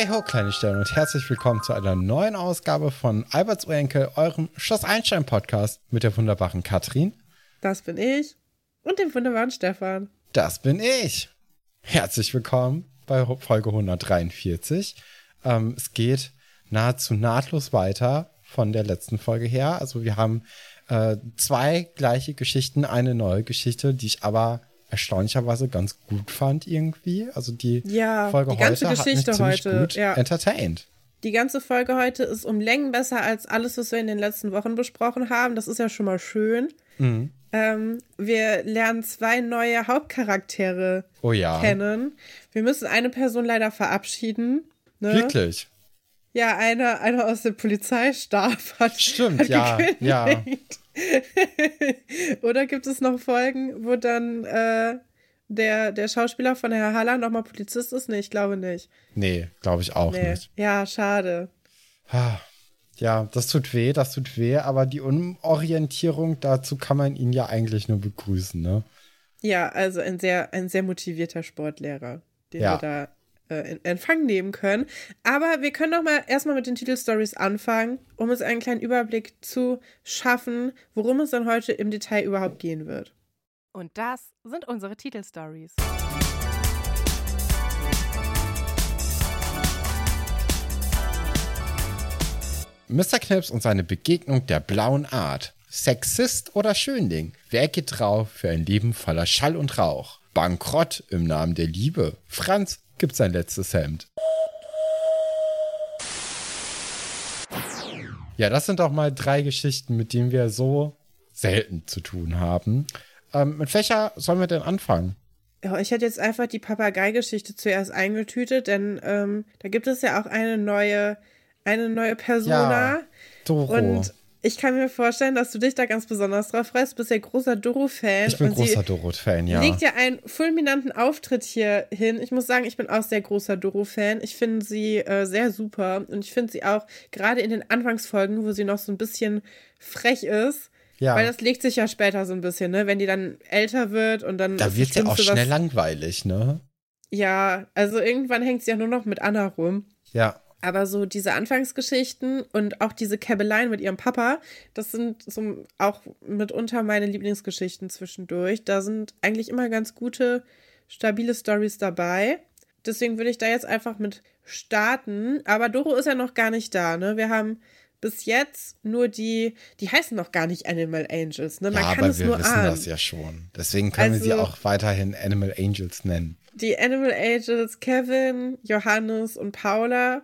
Hey ho, kleine Sterne und herzlich willkommen zu einer neuen Ausgabe von Alberts Urenkel, eurem Schloss Einstein Podcast mit der wunderbaren Katrin. Das bin ich. Und dem wunderbaren Stefan. Das bin ich. Herzlich willkommen bei Folge 143. Ähm, es geht nahezu nahtlos weiter von der letzten Folge her. Also wir haben äh, zwei gleiche Geschichten, eine neue Geschichte, die ich aber erstaunlicherweise ganz gut fand irgendwie. Also die ja, Folge die ganze heute Geschichte hat mich heute, gut ja. entertained. Die ganze Folge heute ist um Längen besser als alles, was wir in den letzten Wochen besprochen haben. Das ist ja schon mal schön. Mhm. Ähm, wir lernen zwei neue Hauptcharaktere Oh ja. kennen. Wir müssen eine Person leider verabschieden. Ne? Wirklich. Ja, einer eine aus dem Polizeistab hat, Stimmt, hat ja, gekündigt. ja. Oder gibt es noch Folgen, wo dann äh, der, der Schauspieler von Herr Haller nochmal Polizist ist? Nee, ich glaube nicht. Nee, glaube ich auch Nee. nicht. Ja, schade. Ja, das tut weh, das tut weh, aber die Umorientierung, dazu kann man ihn ja eigentlich nur begrüßen, ne? Ja, also ein sehr, ein sehr motivierter Sportlehrer, den Ja. wir da äh, in Empfang nehmen können. Aber wir können doch mal erstmal mit den Titelstories anfangen, um uns einen kleinen Überblick zu schaffen, worum es dann heute im Detail überhaupt gehen wird. Und das sind unsere Titelstories. Mr. Knips und seine Begegnung der blauen Art. Sexist oder Schönling? Wer geht drauf für ein Leben voller Schall und Rauch? Bankrott im Namen der Liebe. Franz gibt sein letztes Hemd. Ja, das sind doch mal drei Geschichten, mit denen wir so selten zu tun haben. Ähm, mit welcher sollen wir denn anfangen? Ja, ich hätte jetzt einfach die Papagei-Geschichte zuerst eingetütet, denn ähm, da gibt es ja auch eine neue, eine neue Persona. Ja, Doro. Und ich kann mir vorstellen, dass du dich da ganz besonders drauf freust. Du bist ja großer Doro-Fan. ich bin großer Dorot-Fan, ja. legt ja einen fulminanten Auftritt hier hin. Ich muss sagen, ich bin auch sehr großer Doro-Fan. Ich finde sie äh, sehr super. Und ich finde sie auch gerade in den Anfangsfolgen, wo sie noch so ein bisschen frech ist. Ja. Weil das legt sich ja später so ein bisschen, ne? Wenn die dann älter wird und dann. Da wird ja auch schnell langweilig, ne? Ja, also irgendwann hängt sie ja nur noch mit Anna rum. Ja. Aber so diese Anfangsgeschichten und auch diese Käbeleien mit ihrem Papa, das sind so auch mitunter meine Lieblingsgeschichten zwischendurch. Da sind eigentlich immer ganz gute, stabile Stories dabei. Deswegen würde ich da jetzt einfach mit starten. Aber Doro ist ja noch gar nicht da, ne? Wir haben bis jetzt nur die, die heißen noch gar nicht Animal Angels, ne? Man ja, kann aber es wir nur wissen ahnen. das ja schon. Deswegen können wir sie Also- auch weiterhin Animal Angels nennen. Die Animal Angels Kevin, Johannes und Paula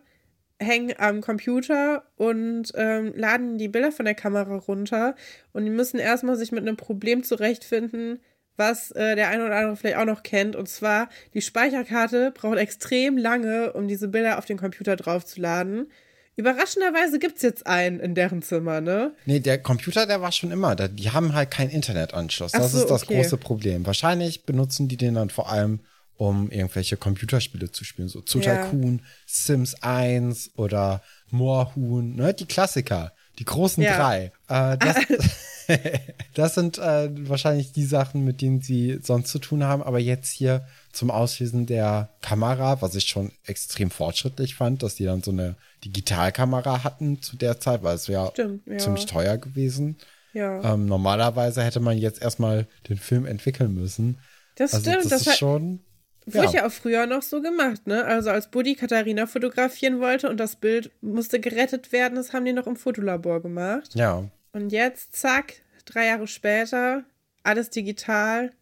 hängen am Computer und ähm, laden die Bilder von der Kamera runter und die müssen erstmal sich mit einem Problem zurechtfinden, was äh, der eine oder andere vielleicht auch noch kennt. Und zwar, die Speicherkarte braucht extrem lange, um diese Bilder auf den Computer draufzuladen. Überraschenderweise gibt es jetzt einen in deren Zimmer, ne? Nee, der Computer, der war schon immer da. Die haben halt keinen Internetanschluss. Das so, ist das okay. große Problem. Wahrscheinlich benutzen die den dann vor allem, um irgendwelche Computerspiele zu spielen. So zu Ja. Tycoon, Sims 1 oder Moorhuhn, ne? Die Klassiker. Die großen Ja. drei. Äh, das, das sind äh, wahrscheinlich die Sachen, mit denen sie sonst zu tun haben. Aber jetzt hier zum Auslesen der Kamera, was ich schon extrem fortschrittlich fand, dass die dann so eine Digitalkamera hatten zu der Zeit, weil es wäre ja. ziemlich teuer gewesen. Ja. Ähm, normalerweise hätte man jetzt erstmal den Film entwickeln müssen. das Also stimmt. das, Das, ist hat, schon. Wurde ja auch früher noch so gemacht, ne? Also als Buddy Katharina fotografieren wollte und das Bild musste gerettet werden, das haben die noch im Fotolabor gemacht. ja. Und jetzt, zack, drei Jahre später, alles digital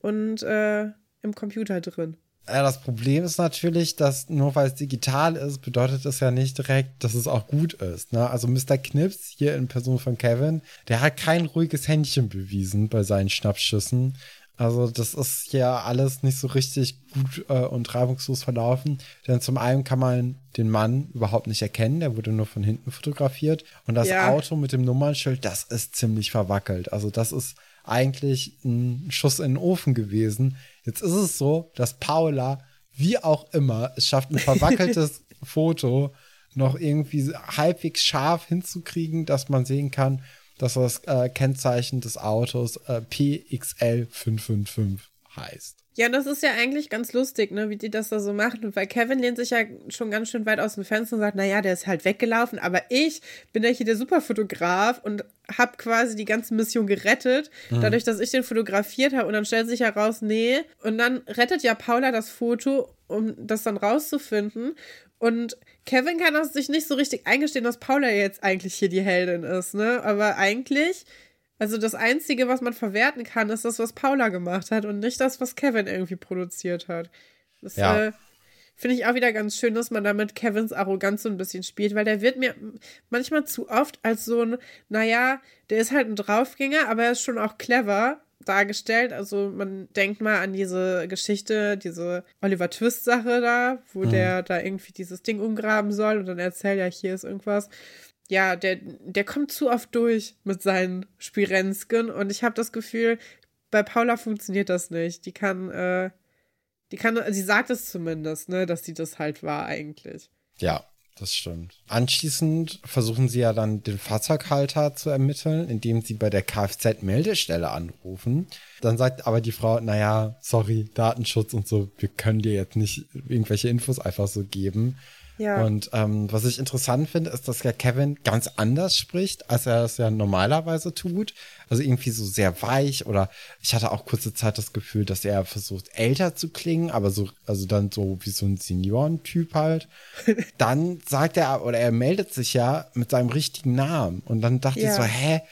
und äh, im Computer drin. Ja, das Problem ist natürlich, dass nur weil es digital ist, bedeutet das ja nicht direkt, dass es auch gut ist. Ne? Also Mr. Knips hier in Person von Kevin, der hat kein ruhiges Händchen bewiesen bei seinen Schnappschüssen. Also das ist ja alles nicht so richtig gut äh, und reibungslos verlaufen. Denn zum einen kann man den Mann überhaupt nicht erkennen, der wurde nur von hinten fotografiert. Und das Ja. Auto mit dem Nummernschild, das ist ziemlich verwackelt. Also das ist eigentlich ein Schuss in den Ofen gewesen. Jetzt ist es so, dass Paula, wie auch immer, es schafft, ein verwackeltes Foto noch irgendwie halbwegs scharf hinzukriegen, dass man sehen kann, dass das äh, Kennzeichen des Autos äh, PXL555 heißt. Ja, das ist ja eigentlich ganz lustig, ne, wie die das da so machen. Weil Kevin lehnt sich ja schon ganz schön weit aus dem Fenster und sagt, naja, der ist halt weggelaufen, aber ich bin ja hier der Superfotograf und habe quasi die ganze Mission gerettet, mhm. dadurch, dass ich den fotografiert habe. Und dann stellt sich heraus, nee. Und dann rettet ja Paula das Foto, um das dann rauszufinden. Und Kevin kann das sich nicht so richtig eingestehen, dass Paula jetzt eigentlich hier die Heldin ist, ne? Aber eigentlich also das Einzige, was man verwerten kann, ist das, was Paula gemacht hat und nicht das, was Kevin irgendwie produziert hat. Das ja. äh, finde ich auch wieder ganz schön, dass man damit Kevins Arroganz so ein bisschen spielt, weil der wird mir manchmal zu oft als so ein, naja, der ist halt ein Draufgänger, aber er ist schon auch clever dargestellt. Also man denkt mal an diese Geschichte, diese Oliver Twist-Sache da, wo mhm. der da irgendwie dieses Ding umgraben soll und dann erzählt ja, hier ist irgendwas ja, der, der kommt zu oft durch mit seinen Spirensken und ich habe das Gefühl, bei Paula funktioniert das nicht. Die kann, äh, die kann, sie sagt es zumindest, ne, dass sie das halt war eigentlich. Ja, das stimmt. Anschließend versuchen sie ja dann den Fahrzeughalter zu ermitteln, indem sie bei der Kfz-Meldestelle anrufen. Dann sagt aber die Frau, naja, sorry, Datenschutz und so, wir können dir jetzt nicht irgendwelche Infos einfach so geben. Ja. Und ähm, was ich interessant finde, ist, dass ja Kevin ganz anders spricht, als er es ja normalerweise tut. Also irgendwie so sehr weich oder ich hatte auch kurze Zeit das Gefühl, dass er versucht, älter zu klingen, aber so, also dann so wie so ein Seniorentyp halt. dann sagt er, oder er meldet sich ja mit seinem richtigen Namen. Und dann dachte ja. ich so, hä,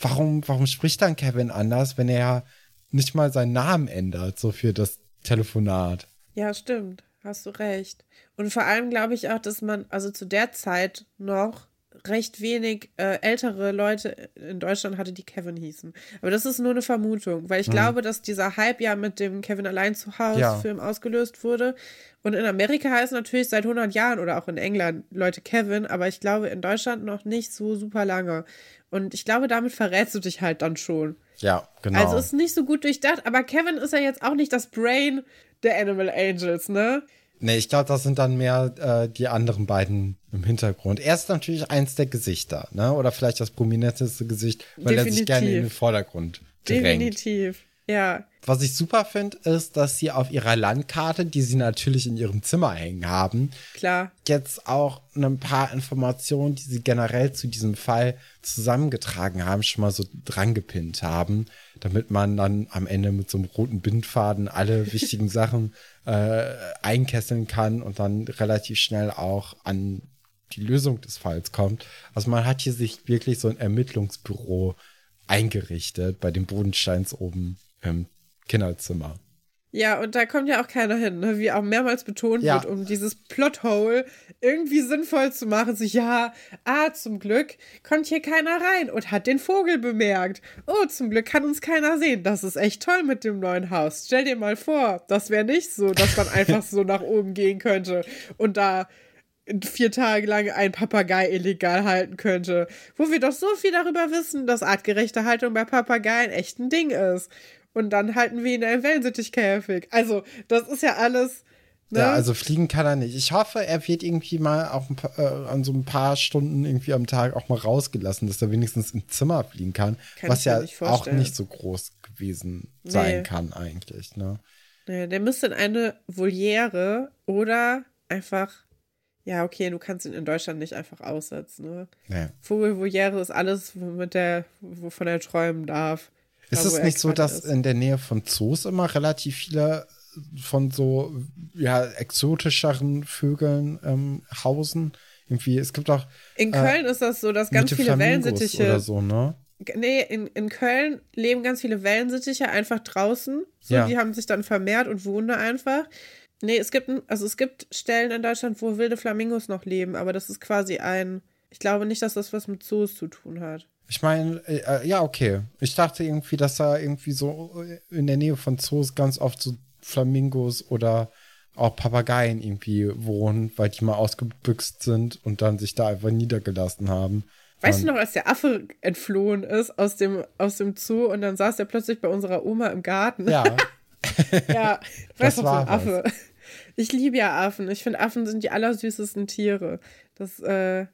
warum, warum spricht dann Kevin anders, wenn er nicht mal seinen Namen ändert, so für das Telefonat? Ja, stimmt. Hast du recht. Und vor allem glaube ich auch, dass man, also zu der Zeit noch recht wenig äh, ältere Leute in Deutschland hatte, die Kevin hießen. Aber das ist nur eine Vermutung, weil ich mhm. glaube, dass dieser Hype ja mit dem Kevin allein zu Hause ja. Film ausgelöst wurde. Und in Amerika heißt natürlich seit 100 Jahren oder auch in England Leute Kevin, aber ich glaube in Deutschland noch nicht so super lange. Und ich glaube, damit verrätst du dich halt dann schon. Ja, genau. Also ist nicht so gut durchdacht, aber Kevin ist ja jetzt auch nicht das Brain der Animal Angels, ne? Nee, ich glaube, das sind dann mehr äh, die anderen beiden im Hintergrund. Er ist natürlich eins der Gesichter, ne? Oder vielleicht das prominenteste Gesicht, weil Definitiv. er sich gerne in den Vordergrund drängt. Definitiv, ja. Was ich super finde, ist, dass sie auf ihrer Landkarte, die sie natürlich in ihrem Zimmer hängen haben, klar, jetzt auch ein paar Informationen, die sie generell zu diesem Fall zusammengetragen haben, schon mal so drangepinnt haben, damit man dann am Ende mit so einem roten Bindfaden alle wichtigen Sachen äh, einkesseln kann und dann relativ schnell auch an die Lösung des Falls kommt. Also man hat hier sich wirklich so ein Ermittlungsbüro eingerichtet bei den Bodensteins oben im Kinderzimmer. Ja, und da kommt ja auch keiner hin, ne? wie auch mehrmals betont ja. wird, um dieses Plothole irgendwie sinnvoll zu machen. So, ja, ah, zum Glück kommt hier keiner rein und hat den Vogel bemerkt. Oh, zum Glück kann uns keiner sehen. Das ist echt toll mit dem neuen Haus. Stell dir mal vor, das wäre nicht so, dass man einfach so nach oben gehen könnte und da vier Tage lang ein Papagei illegal halten könnte. Wo wir doch so viel darüber wissen, dass artgerechte Haltung bei Papageien echt ein Ding ist und dann halten wir ihn in einen Wellensittichkäfig. Also, das ist ja alles. Ne? Ja, also fliegen kann er nicht. Ich hoffe, er wird irgendwie mal auch paar, äh, an so ein paar Stunden irgendwie am Tag auch mal rausgelassen, dass er wenigstens im Zimmer fliegen kann. kann was ja auch nicht so groß gewesen sein nee. kann, eigentlich. Ne? Nee, der müsste in eine Voliere oder einfach ja, okay, du kannst ihn in Deutschland nicht einfach aussetzen. Ne? Nee. Vogelvoliere ist alles, womit der, wovon er träumen darf. Ist es nicht so, dass ist. in der Nähe von Zoos immer relativ viele von so ja, exotischeren Vögeln ähm, hausen? Irgendwie, es gibt auch. In äh, Köln äh, ist das so, dass ganz viele Wellensittiche. Oder so, ne? Nee, in, in Köln leben ganz viele Wellensittiche einfach draußen. So, ja. Die haben sich dann vermehrt und wohnen da einfach. Nee, es gibt, also es gibt Stellen in Deutschland, wo wilde Flamingos noch leben, aber das ist quasi ein. Ich glaube nicht, dass das was mit Zoos zu tun hat. Ich meine, äh, äh, ja, okay. Ich dachte irgendwie, dass da irgendwie so in der Nähe von Zoos ganz oft so Flamingos oder auch Papageien irgendwie wohnen, weil die mal ausgebüxt sind und dann sich da einfach niedergelassen haben. Weißt und du noch, als der Affe entflohen ist aus dem, aus dem Zoo und dann saß er plötzlich bei unserer Oma im Garten? Ja. ja, weißt du, so ein Affe. Ich liebe ja Affen. Ich finde, Affen sind die allersüßesten Tiere. Das, äh,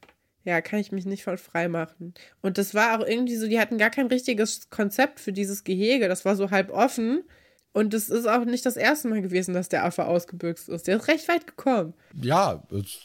ja, kann ich mich nicht voll frei machen. Und das war auch irgendwie so, die hatten gar kein richtiges Konzept für dieses Gehege. Das war so halb offen. Und es ist auch nicht das erste Mal gewesen, dass der Affe ausgebüxt ist. Der ist recht weit gekommen. Ja,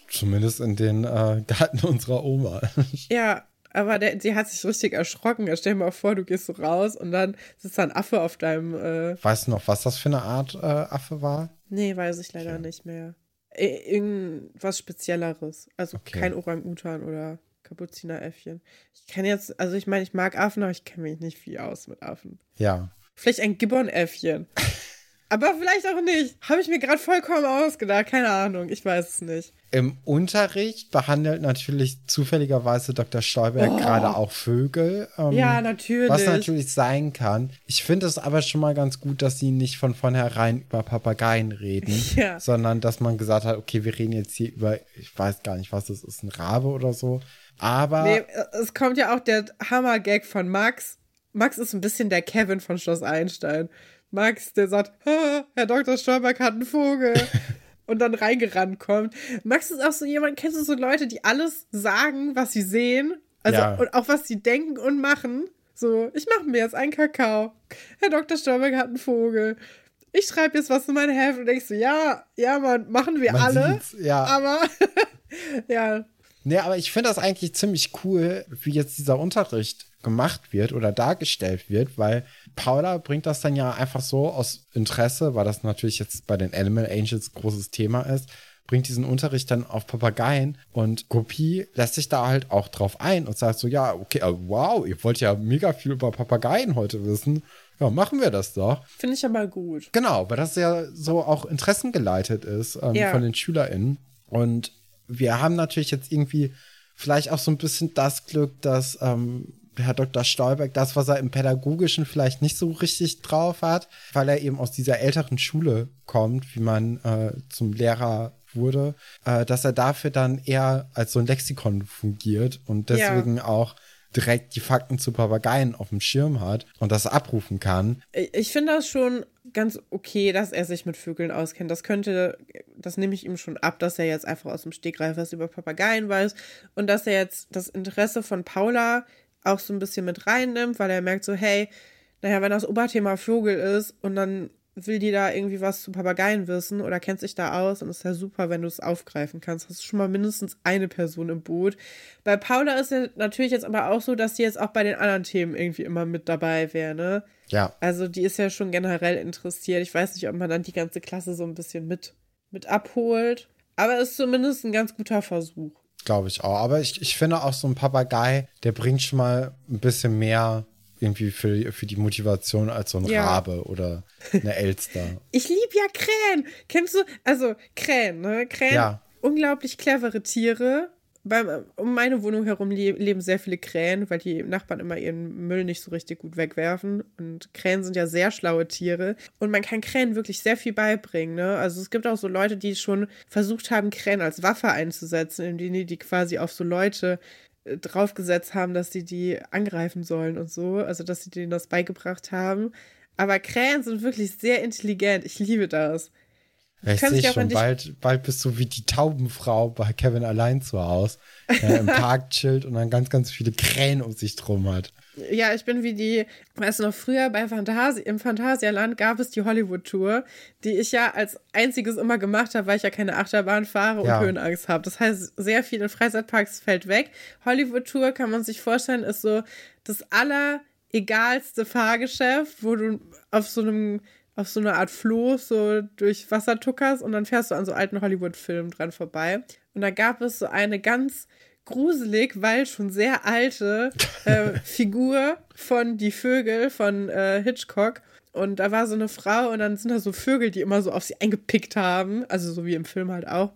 zumindest in den äh, Garten unserer Oma. Ja, aber der, die hat sich richtig erschrocken. Stell dir mal vor, du gehst so raus und dann sitzt da ein Affe auf deinem. Äh weißt du noch, was das für eine Art äh, Affe war? Nee, weiß ich leider okay. nicht mehr. Irgendwas Spezielleres. Also okay. kein Orang-Utan oder Kapuzineräffchen. Ich kenne jetzt, also ich meine, ich mag Affen, aber ich kenne mich nicht viel aus mit Affen. Ja. Vielleicht ein Gibbon-Äffchen. aber vielleicht auch nicht. Habe ich mir gerade vollkommen ausgedacht. Keine Ahnung, ich weiß es nicht. Im Unterricht behandelt natürlich zufälligerweise Dr. Stolberg oh. gerade auch Vögel. Ähm, ja, natürlich. Was natürlich sein kann. Ich finde es aber schon mal ganz gut, dass sie nicht von vornherein über Papageien reden, ja. sondern dass man gesagt hat, okay, wir reden jetzt hier über, ich weiß gar nicht, was das ist, ein Rabe oder so. Aber. Nee, es kommt ja auch der Hammer-Gag von Max. Max ist ein bisschen der Kevin von Schloss Einstein. Max, der sagt, Herr Dr. Stolberg hat einen Vogel. und dann reingerannt kommt. Max ist auch so jemand, kennst du so Leute, die alles sagen, was sie sehen? Also ja. und auch was sie denken und machen. So, ich mache mir jetzt einen Kakao. Herr Dr. Stolberg hat einen Vogel. Ich schreibe jetzt was in mein Heft und denkst so, ja, ja, Mann, machen wir man alle. ja. Aber ja, Nee, aber ich finde das eigentlich ziemlich cool, wie jetzt dieser Unterricht gemacht wird oder dargestellt wird, weil Paula bringt das dann ja einfach so aus Interesse, weil das natürlich jetzt bei den Animal Angels großes Thema ist, bringt diesen Unterricht dann auf Papageien und Gopi lässt sich da halt auch drauf ein und sagt so, ja, okay, äh, wow, ihr wollt ja mega viel über Papageien heute wissen. Ja, machen wir das doch. Finde ich aber gut. Genau, weil das ja so auch interessengeleitet ist ähm, ja. von den SchülerInnen. Und wir haben natürlich jetzt irgendwie vielleicht auch so ein bisschen das Glück, dass ähm, Herr Dr. Stolberg das, was er im Pädagogischen vielleicht nicht so richtig drauf hat, weil er eben aus dieser älteren Schule kommt, wie man äh, zum Lehrer wurde, äh, dass er dafür dann eher als so ein Lexikon fungiert und deswegen ja. auch direkt die Fakten zu Papageien auf dem Schirm hat und das abrufen kann. Ich finde das schon ganz okay, dass er sich mit Vögeln auskennt. Das könnte, das nehme ich ihm schon ab, dass er jetzt einfach aus dem Stegreif was über Papageien weiß und dass er jetzt das Interesse von Paula auch so ein bisschen mit reinnimmt, weil er merkt so, hey, naja, wenn das Oberthema Vogel ist und dann will die da irgendwie was zu Papageien wissen oder kennt sich da aus und ist ja super, wenn du es aufgreifen kannst. Hast du schon mal mindestens eine Person im Boot. Bei Paula ist ja natürlich jetzt aber auch so, dass die jetzt auch bei den anderen Themen irgendwie immer mit dabei wäre, ne? Ja. Also die ist ja schon generell interessiert. Ich weiß nicht, ob man dann die ganze Klasse so ein bisschen mit, mit abholt. Aber ist zumindest ein ganz guter Versuch. Glaube ich auch. Aber ich, ich finde auch so ein Papagei, der bringt schon mal ein bisschen mehr irgendwie für, für die Motivation als so ein ja. Rabe oder eine Elster. ich liebe ja Krähen. Kennst du, also Krähen, ne? Krähen, ja. unglaublich clevere Tiere. Beim, um meine Wohnung herum leben sehr viele Krähen, weil die Nachbarn immer ihren Müll nicht so richtig gut wegwerfen. Und Krähen sind ja sehr schlaue Tiere. Und man kann Krähen wirklich sehr viel beibringen. Ne? Also es gibt auch so Leute, die schon versucht haben, Krähen als Waffe einzusetzen, indem die die quasi auf so Leute draufgesetzt haben, dass sie die angreifen sollen und so, also dass sie denen das beigebracht haben. Aber Krähen sind wirklich sehr intelligent. Ich liebe das. Ich sehe schon, bald, bald bist du wie die Taubenfrau bei Kevin allein zu Hause, der im Park chillt und dann ganz, ganz viele Krähen um sich drum hat. Ja, ich bin wie die, weißt du noch, früher bei Phantasi im Phantasialand gab es die Hollywood-Tour, die ich ja als einziges immer gemacht habe, weil ich ja keine Achterbahn fahre und ja. Höhenangst habe. Das heißt, sehr viel in Freizeitparks fällt weg. Hollywood-Tour kann man sich vorstellen, ist so das alleregalste Fahrgeschäft, wo du auf so einem auf so eine Art Floß so durch Wasser tuckerst und dann fährst du an so alten Hollywood-Filmen dran vorbei. Und da gab es so eine ganz gruselig, weil schon sehr alte äh, Figur von Die Vögel von äh, Hitchcock. Und da war so eine Frau und dann sind da so Vögel, die immer so auf sie eingepickt haben. Also so wie im Film halt auch.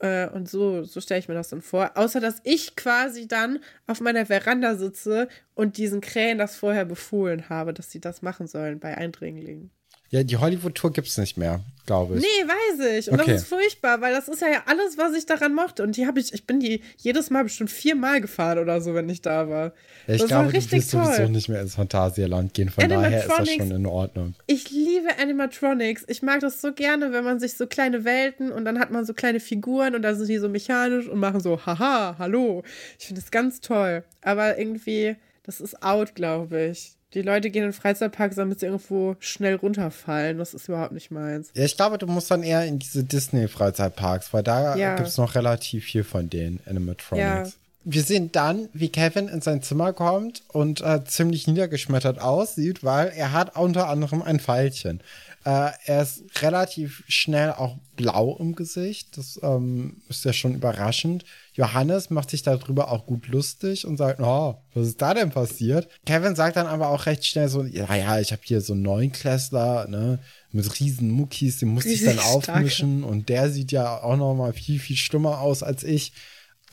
Äh, und so, so stelle ich mir das dann vor. Außer, dass ich quasi dann auf meiner Veranda sitze und diesen Krähen das vorher befohlen habe, dass sie das machen sollen bei Eindringlingen. Ja, die Hollywood-Tour gibt es nicht mehr, glaube ich. Nee, weiß ich. Und okay. das ist furchtbar, weil das ist ja alles, was ich daran mochte. Und die habe ich, ich bin die jedes Mal bestimmt viermal gefahren oder so, wenn ich da war. Ja, ich das glaube, war richtig du wirst toll. sowieso nicht mehr ins Phantasialand gehen. Von daher ist das schon in Ordnung. Ich liebe Animatronics. Ich mag das so gerne, wenn man sich so kleine Welten und dann hat man so kleine Figuren und dann sind die so mechanisch und machen so, haha, hallo. Ich finde das ganz toll. Aber irgendwie, das ist out, glaube ich. Die Leute gehen in Freizeitparks, damit sie irgendwo schnell runterfallen. Das ist überhaupt nicht meins. Ja, ich glaube, du musst dann eher in diese Disney-Freizeitparks, weil da Ja. gibt es noch relativ viel von den Animatronics. Ja. Wir sehen dann, wie Kevin in sein Zimmer kommt und äh, ziemlich niedergeschmettert aussieht, weil er hat unter anderem ein Pfeilchen. Äh, er ist relativ schnell auch blau im Gesicht. Das ähm, ist ja schon überraschend. Johannes macht sich darüber auch gut lustig und sagt, oh, was ist da denn passiert? Kevin sagt dann aber auch recht schnell so, ja, ja, ich habe hier so einen Neunklässler, ne, mit riesen Muckis, den muss ich dann aufmischen und der sieht ja auch noch mal viel, viel schlimmer aus als ich.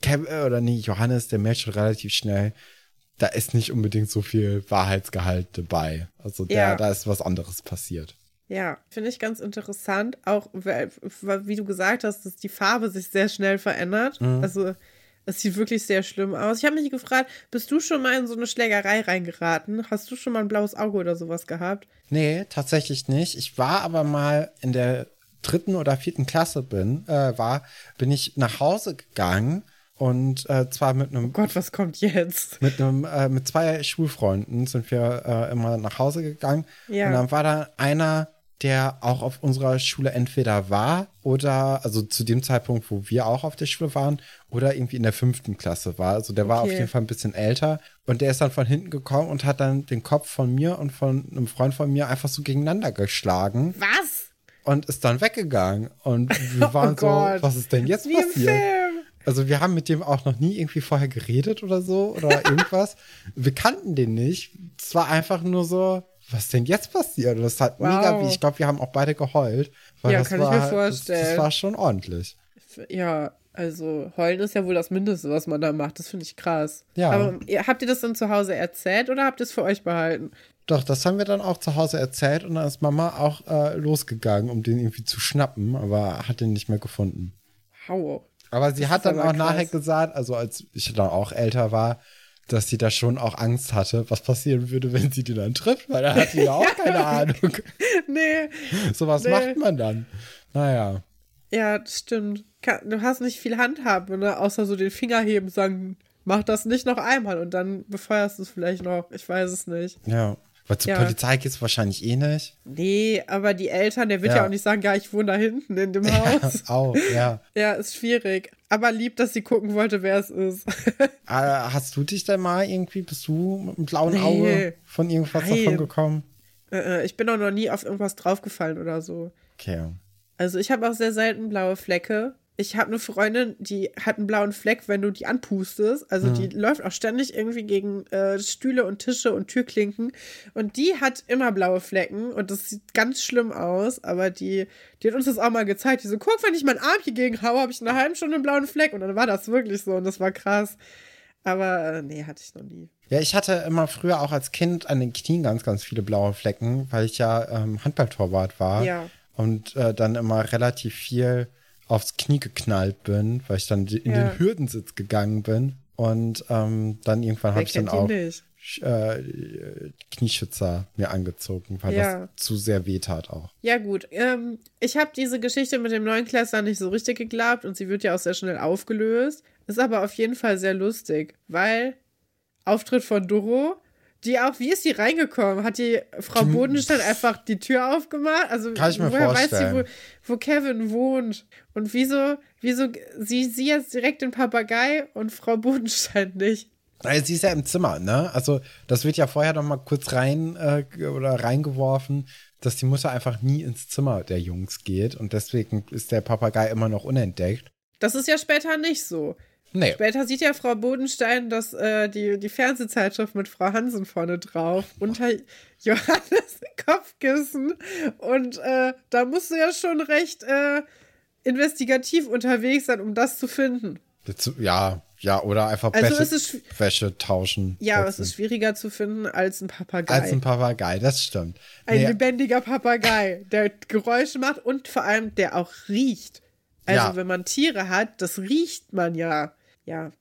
Kevin, äh, oder nee, Johannes, der merkt schon relativ schnell, da ist nicht unbedingt so viel Wahrheitsgehalt dabei. Also der, Ja. da ist was anderes passiert. Ja, finde ich ganz interessant. Auch, weil- wie du gesagt hast, dass die Farbe sich sehr schnell verändert. Also, es sieht wirklich sehr schlimm aus. Ich habe mich gefragt, bist du schon mal in so eine Schlägerei reingeraten? Hast du schon mal ein blaues Auge oder sowas gehabt? Nee, tatsächlich nicht. Ich war aber mal in der dritten oder vierten Klasse bin, äh, war, bin ich nach Hause gegangen und äh, zwar mit einem Oh Gott, was kommt jetzt? mit einem äh, mit zwei Schulfreunden sind wir äh, immer nach Hause gegangen Ja. und dann war da einer der auch auf unserer Schule entweder war oder also zu dem Zeitpunkt wo wir auch auf der Schule waren oder irgendwie in der fünften Klasse war also der war auf jeden Fall ein bisschen älter und der ist dann von hinten gekommen und hat dann den Kopf von mir und von einem Freund von mir einfach so gegeneinander geschlagen Was? und ist dann weggegangen und wir waren so Oh Gott. was ist denn jetzt Wie passiert also wir haben mit dem auch noch nie irgendwie vorher geredet oder so oder irgendwas. wir kannten den nicht. Es war einfach nur so, was denn jetzt passiert? Und das hat Wow. mega wie, ich glaube, wir haben auch beide geheult. Weil Ja, das kann ich war, mir Das, vorstellen. das war schon ordentlich. Ja, also heulen ist ja wohl das Mindeste, was man da macht. Das finde ich krass. Ja. Aber habt ihr das dann zu Hause erzählt oder habt ihr es für euch behalten? Doch, das haben wir dann auch zu Hause erzählt und dann ist Mama auch äh, losgegangen, um den irgendwie zu schnappen, aber hat den nicht mehr gefunden. Hau. Aber sie Das hat dann auch nachher krass. gesagt, also als ich dann auch älter war, dass sie da schon auch Angst hatte, was passieren würde, wenn sie den dann trifft, weil da hat sie ja auch keine Ahnung. Nee. So was Nee. macht man dann. Naja. Ja, das stimmt. Du hast nicht viel Handhabe, ne? Außer so den Finger heben, sagen, mach das nicht noch einmal und dann befeuerst du es vielleicht noch. Ich weiß es nicht. Ja. Weil zur Ja. Polizei geht's wahrscheinlich eh nicht. Nee, aber die Eltern, der wird Ja. ja, auch nicht sagen, ja, ich wohne da hinten in dem Haus. Auch, ja. ja, ist schwierig. Aber lieb, dass sie gucken wollte, wer es ist. Äh, hast du dich denn mal irgendwie, bist du mit einem blauen Nee. Auge von irgendwas Nein. davon gekommen? Äh, äh, ich bin auch noch nie auf irgendwas draufgefallen oder so. Okay. Also ich habe auch sehr selten blaue Flecke. Ich habe eine Freundin, die hat einen blauen Fleck, wenn du die anpustest. Also die läuft auch ständig irgendwie gegen äh, Stühle und Tische und Türklinken. Und die hat immer blaue Flecken und das sieht ganz schlimm aus. Aber die, die hat uns das auch mal gezeigt. Die so, guck, wenn ich meinen Arm hier gegen haue, habe ich in einer halben Stunde einen blauen Fleck. Und dann war das wirklich so und das war krass. Aber äh, nee, hatte ich noch nie. Ja, ich hatte immer früher auch als Kind an den Knien ganz, ganz viele blaue Flecken, weil ich ja ähm, Handballtorwart war. Ja. Und äh, dann immer relativ viel aufs Knie geknallt bin, weil ich dann in Ja. den Hürdensitz gegangen bin. Und ähm, dann irgendwann habe ich dann auch äh, Knieschützer mir angezogen, weil Ja. das zu sehr weh tat auch. Ja, gut. Ähm, ich habe diese Geschichte mit dem neuen Klässler nicht so richtig geglaubt und sie wird ja auch sehr schnell aufgelöst. Ist aber auf jeden Fall sehr lustig, weil Auftritt von Doro, die auch, wie ist die reingekommen? Hat die Frau Die- Bodenstein einfach die Tür aufgemacht? Also, Kann ich mir woher weiß vorstellen. sie, wo, wo Kevin wohnt? Und wieso, wieso, sie, sie jetzt direkt den Papagei und Frau Bodenstein nicht? Also, sie ist ja im Zimmer, ne? Also, das wird ja vorher noch mal kurz rein äh, oder reingeworfen, dass die Mutter einfach nie ins Zimmer der Jungs geht und deswegen ist der Papagei immer noch unentdeckt. Das ist ja später nicht so. Nee. Später sieht ja Frau Bodenstein das, äh, die, die Fernsehzeitschrift mit Frau Hansen vorne drauf unter Johannes Kopfkissen. Und äh, da musst du ja schon recht äh, investigativ unterwegs sein, um das zu finden. Jetzt, ja, ja, oder einfach Also Wäsche, ist Wäsche tauschen. Ja, aber es ist schwieriger zu finden als ein Papagei. Als ein Papagei, das stimmt. ein Nee, lebendiger Papagei, der Geräusche macht und vor allem der auch riecht. Also Ja. wenn man Tiere hat, das riecht man ja. Ja,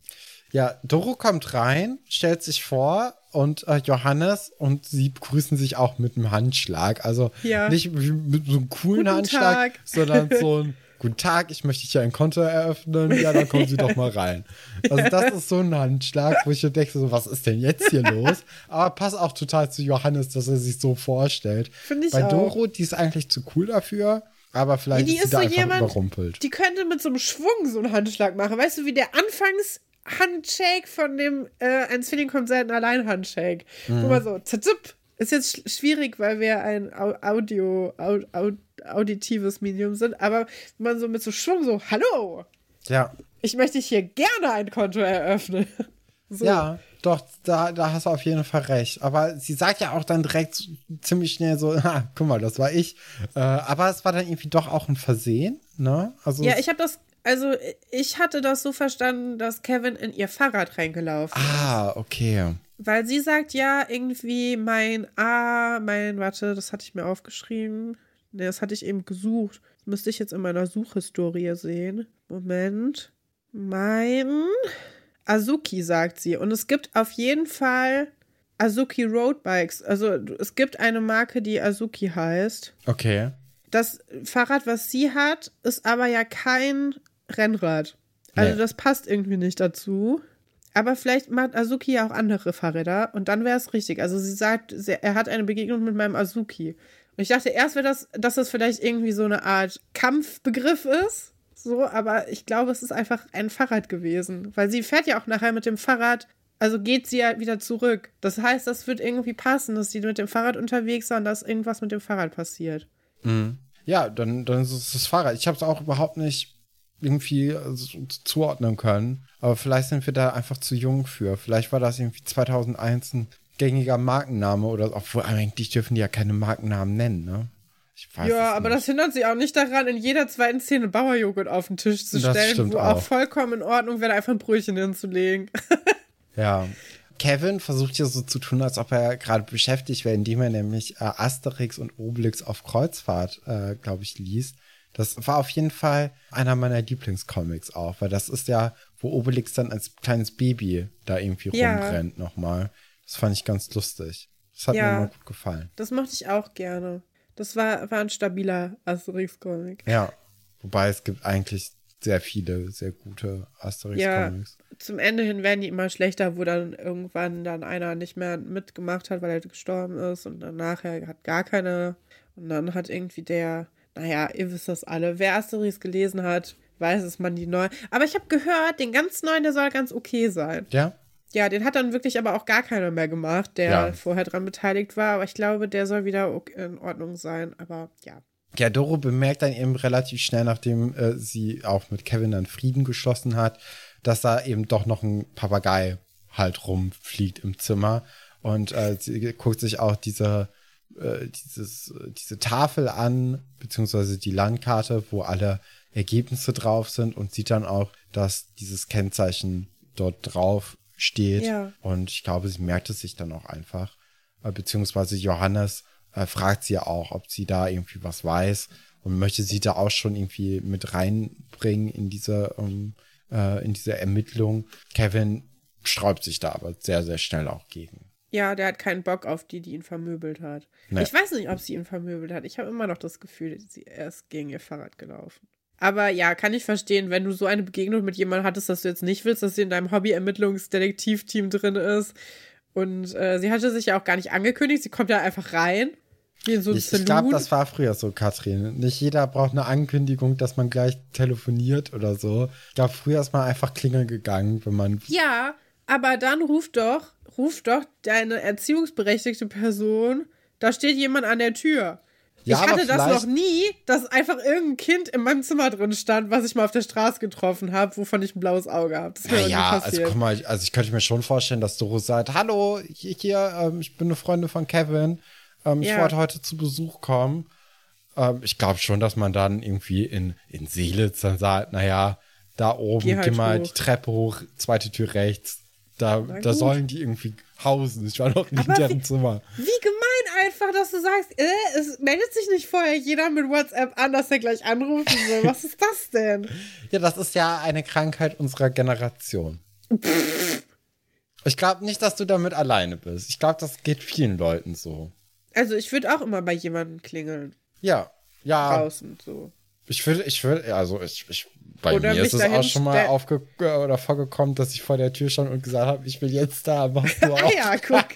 ja, Doro kommt rein, stellt sich vor und äh, Johannes und sie begrüßen sich auch mit einem Handschlag. Also Ja. nicht mit so einem coolen Guten Handschlag, Tag. sondern so ein guten Tag, ich möchte hier ein Konto eröffnen. Ja, dann kommen Sie doch mal rein. Also das ist so ein Handschlag, wo ich denke, so, was ist denn jetzt hier los? Aber passt auch total zu Johannes, dass er sich so vorstellt. Finde ich Bei auch. Doro, die ist eigentlich zu cool dafür, aber vielleicht Die ist ist so jemand, überrumpelt. die könnte mit so einem Schwung so einen Handschlag machen. Weißt du, wie der Anfangshandshake von dem äh, ein Zwilling kommt selten allein Handshake. Mhm. Wo man so, zitzip. Ist jetzt sch- schwierig, weil wir ein Au- Audio, au, au, auditives Medium sind, aber wenn man so mit so Schwung so, hallo, Ja, ich möchte hier gerne ein Konto eröffnen. So. ja, doch, da, da hast du auf jeden Fall recht. Aber sie sagt ja auch dann direkt ziemlich schnell so, ha, guck mal, das war ich. Äh, aber es war dann irgendwie doch auch ein Versehen, ne? Also Ja, ich habe das, also ich hatte das so verstanden, dass Kevin in ihr Fahrrad reingelaufen ist. Ah, okay. Weil sie sagt ja irgendwie mein A, mein, warte, das hatte ich mir aufgeschrieben. Ne, das hatte ich eben gesucht. Das müsste ich jetzt in meiner Suchhistorie sehen. Moment. Mein Azuki, sagt sie. Und es gibt auf jeden Fall Azuki Roadbikes. Also es gibt eine Marke, die Azuki heißt. Okay. Das Fahrrad, was sie hat, ist aber ja kein Rennrad. Also Nee. das passt irgendwie nicht dazu. Aber vielleicht macht Azuki ja auch andere Fahrräder und dann wäre es richtig. Also sie sagt, sie, er hat eine Begegnung mit meinem Azuki. Und ich dachte erst, wäre das, dass das vielleicht irgendwie so eine Art Kampfbegriff ist. So, aber ich glaube, es ist einfach ein Fahrrad gewesen. Weil sie fährt ja auch nachher mit dem Fahrrad, also geht sie ja wieder zurück. Das heißt, das wird irgendwie passen, dass sie mit dem Fahrrad unterwegs war und dass irgendwas mit dem Fahrrad passiert. Ja, dann, dann ist es das Fahrrad. Ich habe es auch überhaupt nicht irgendwie äh, so zuordnen können. Aber vielleicht sind wir da einfach zu jung für. Vielleicht war das irgendwie 2001 ein gängiger Markenname oder obwohl eigentlich dürfen die ja keine Markennamen nennen, ne? Ja, aber nicht. das hindert sie auch nicht daran, in jeder zweiten Szene Bauerjoghurt auf den Tisch zu Das stellen, wo auch auch. vollkommen in Ordnung wäre, einfach ein Brötchen hinzulegen. Ja. Kevin versucht ja so zu tun, als ob er gerade beschäftigt wäre, indem er nämlich äh, Asterix und Obelix auf Kreuzfahrt, äh, glaube ich, liest. Das war auf jeden Fall einer meiner Lieblingscomics auch, weil das ist ja, wo Obelix dann als kleines Baby da irgendwie Ja. rumrennt nochmal. Das fand ich ganz lustig. Das hat Ja. mir immer gut gefallen. Das mochte ich auch gerne. Das war, war ein stabiler Asterix-Comic. Ja. Wobei es gibt eigentlich sehr viele, sehr gute Ja, Asterix-Comics. zum Ende hin werden die immer schlechter, wo dann irgendwann dann einer nicht mehr mitgemacht hat, weil er gestorben ist und dann nachher hat gar keine. Und dann hat irgendwie der, naja, ihr wisst das alle, wer Asterix gelesen hat, weiß, dass man die neu. Aber ich habe gehört, den ganz neuen, der soll ganz okay sein. Ja? Ja, den hat dann wirklich aber auch gar keiner mehr gemacht, der Ja. vorher dran beteiligt war. Aber ich glaube, der soll wieder in Ordnung sein. Aber ja. Ja, Doro bemerkt dann eben relativ schnell, nachdem äh, sie auch mit Kevin dann Frieden geschlossen hat, dass da eben doch noch ein Papagei halt rumfliegt im Zimmer. Und äh, sie guckt sich auch diese, äh, dieses, diese Tafel an, beziehungsweise die Landkarte, wo alle Ergebnisse drauf sind und sieht dann auch, dass dieses Kennzeichen dort drauf steht. Ja. Und ich glaube, sie merkt es sich dann auch einfach. Äh, Beziehungsweise Johannes äh, fragt sie ja auch, ob sie da irgendwie was weiß und möchte sie da auch schon irgendwie mit reinbringen in diese, ähm, äh, in diese Ermittlung. Kevin sträubt sich da aber sehr, sehr schnell auch gegen. Ja, der hat keinen Bock auf die, die ihn vermöbelt hat. Nee. Ich weiß nicht, ob sie ihn vermöbelt hat. Ich habe immer noch das Gefühl, sie er ist gegen ihr Fahrrad gelaufen. Aber ja, kann ich verstehen, wenn du so eine Begegnung mit jemandem hattest, dass du jetzt nicht willst, dass sie in deinem Hobby-Ermittlungsdetektivteam drin ist. Und äh, sie hatte sich ja auch gar nicht angekündigt. Sie kommt ja einfach rein. Wie in so Ich, ich glaube, das war früher so, Katrin. Nicht jeder braucht eine Ankündigung, dass man gleich telefoniert oder so. Ich glaube, früher ist man einfach klingeln gegangen, wenn man. Ja, aber dann ruft doch, ruft doch deine erziehungsberechtigte Person, da steht jemand an der Tür. Ja, ich hatte das noch nie, dass einfach irgendein Kind in meinem Zimmer drin stand, was ich mal auf der Straße getroffen habe, wovon ich ein blaues Auge habe. Das nie Ja, also guck mal, also ich könnte mir schon vorstellen, dass Doro sagt, hallo, hier, hier ähm, ich bin eine Freundin von Kevin. Ähm, Ich Ja. wollte heute zu Besuch kommen. Ähm, ich glaube schon, dass man dann irgendwie in, in Seelitz dann sagt, naja, da oben, Geh geh, halt mal hoch. die Treppe hoch, zweite Tür rechts. Da, da sollen die irgendwie hausen. Ich war noch nie in deren wie- Zimmer. Wie einfach, dass du sagst, äh, es meldet sich nicht vorher jeder mit WhatsApp an, dass er gleich anrufen will. Was ist das denn? Ja, das ist ja eine Krankheit unserer Generation. Ich glaube nicht, dass du damit alleine bist. Ich glaube, das geht vielen Leuten so. Also ich würde auch immer bei jemandem klingeln. Ja, ja. Draußen so. Ich würde, ich würde, also ich, ich bei Oder mir ist es auch schon mal aufge oder vorgekommen, dass ich vor der Tür stand und gesagt habe, ich will jetzt da, machst du Ah auch. ja, guck.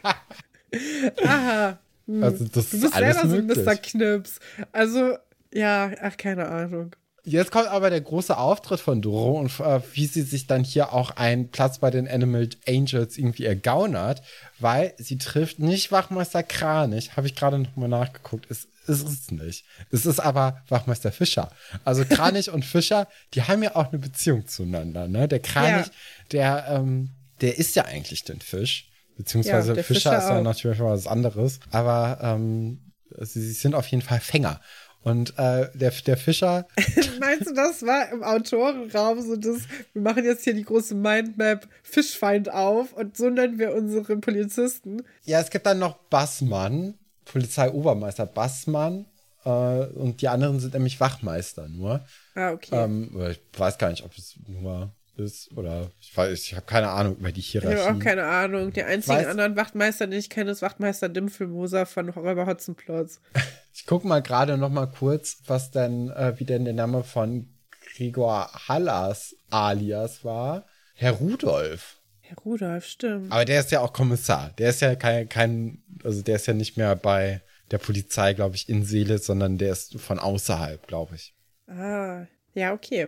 Aha. Also das Du ist bist selber so ein möglich. Mr. Knips. Also, ja, ach, keine Ahnung. Jetzt kommt aber der große Auftritt von Doro und äh, wie sie sich dann hier auch einen Platz bei den Animal Angels irgendwie ergaunert, weil sie trifft nicht Wachmeister Kranich, habe ich gerade nochmal nachgeguckt, es, es ist es nicht. Es ist aber Wachmeister Fischer. Also Kranich und Fischer, die haben ja auch eine Beziehung zueinander. Ne? Der Kranich, Ja. der, ähm, der isst ja eigentlich den Fisch, beziehungsweise Ja, Fischer, Fischer ist ja auch. natürlich was anderes, aber ähm, sie, sie sind auf jeden Fall Fänger. Und äh, der, der Fischer Meinst du, das war im Autorenraum so das, wir machen jetzt hier die große Mindmap Fischfeind auf und so nennen wir unsere Polizisten? Ja, es gibt dann noch Bassmann, Polizeiobermeister Bassmann. Äh, und die anderen sind nämlich Wachmeister nur. Ah, okay. Ähm, ich weiß gar nicht, ob es nur ist oder ich weiß, ich habe keine Ahnung über die ich Hierarchie. habe auch keine Ahnung. Der einzige Weiß- anderen Wachtmeister, den ich kenne, ist Wachtmeister Dimpfelmoser von Räuber Hotzenplotz. Ich gucke mal gerade noch mal kurz, was denn, äh, wie denn der Name von Gregor Hallas alias war. Herr Rudolf. Herr Rudolf, stimmt. Aber der ist ja auch Kommissar. Der ist ja kein, kein also der ist ja nicht mehr bei der Polizei, glaube ich, in Seele, sondern der ist von außerhalb, glaube ich. Ah, ja, okay.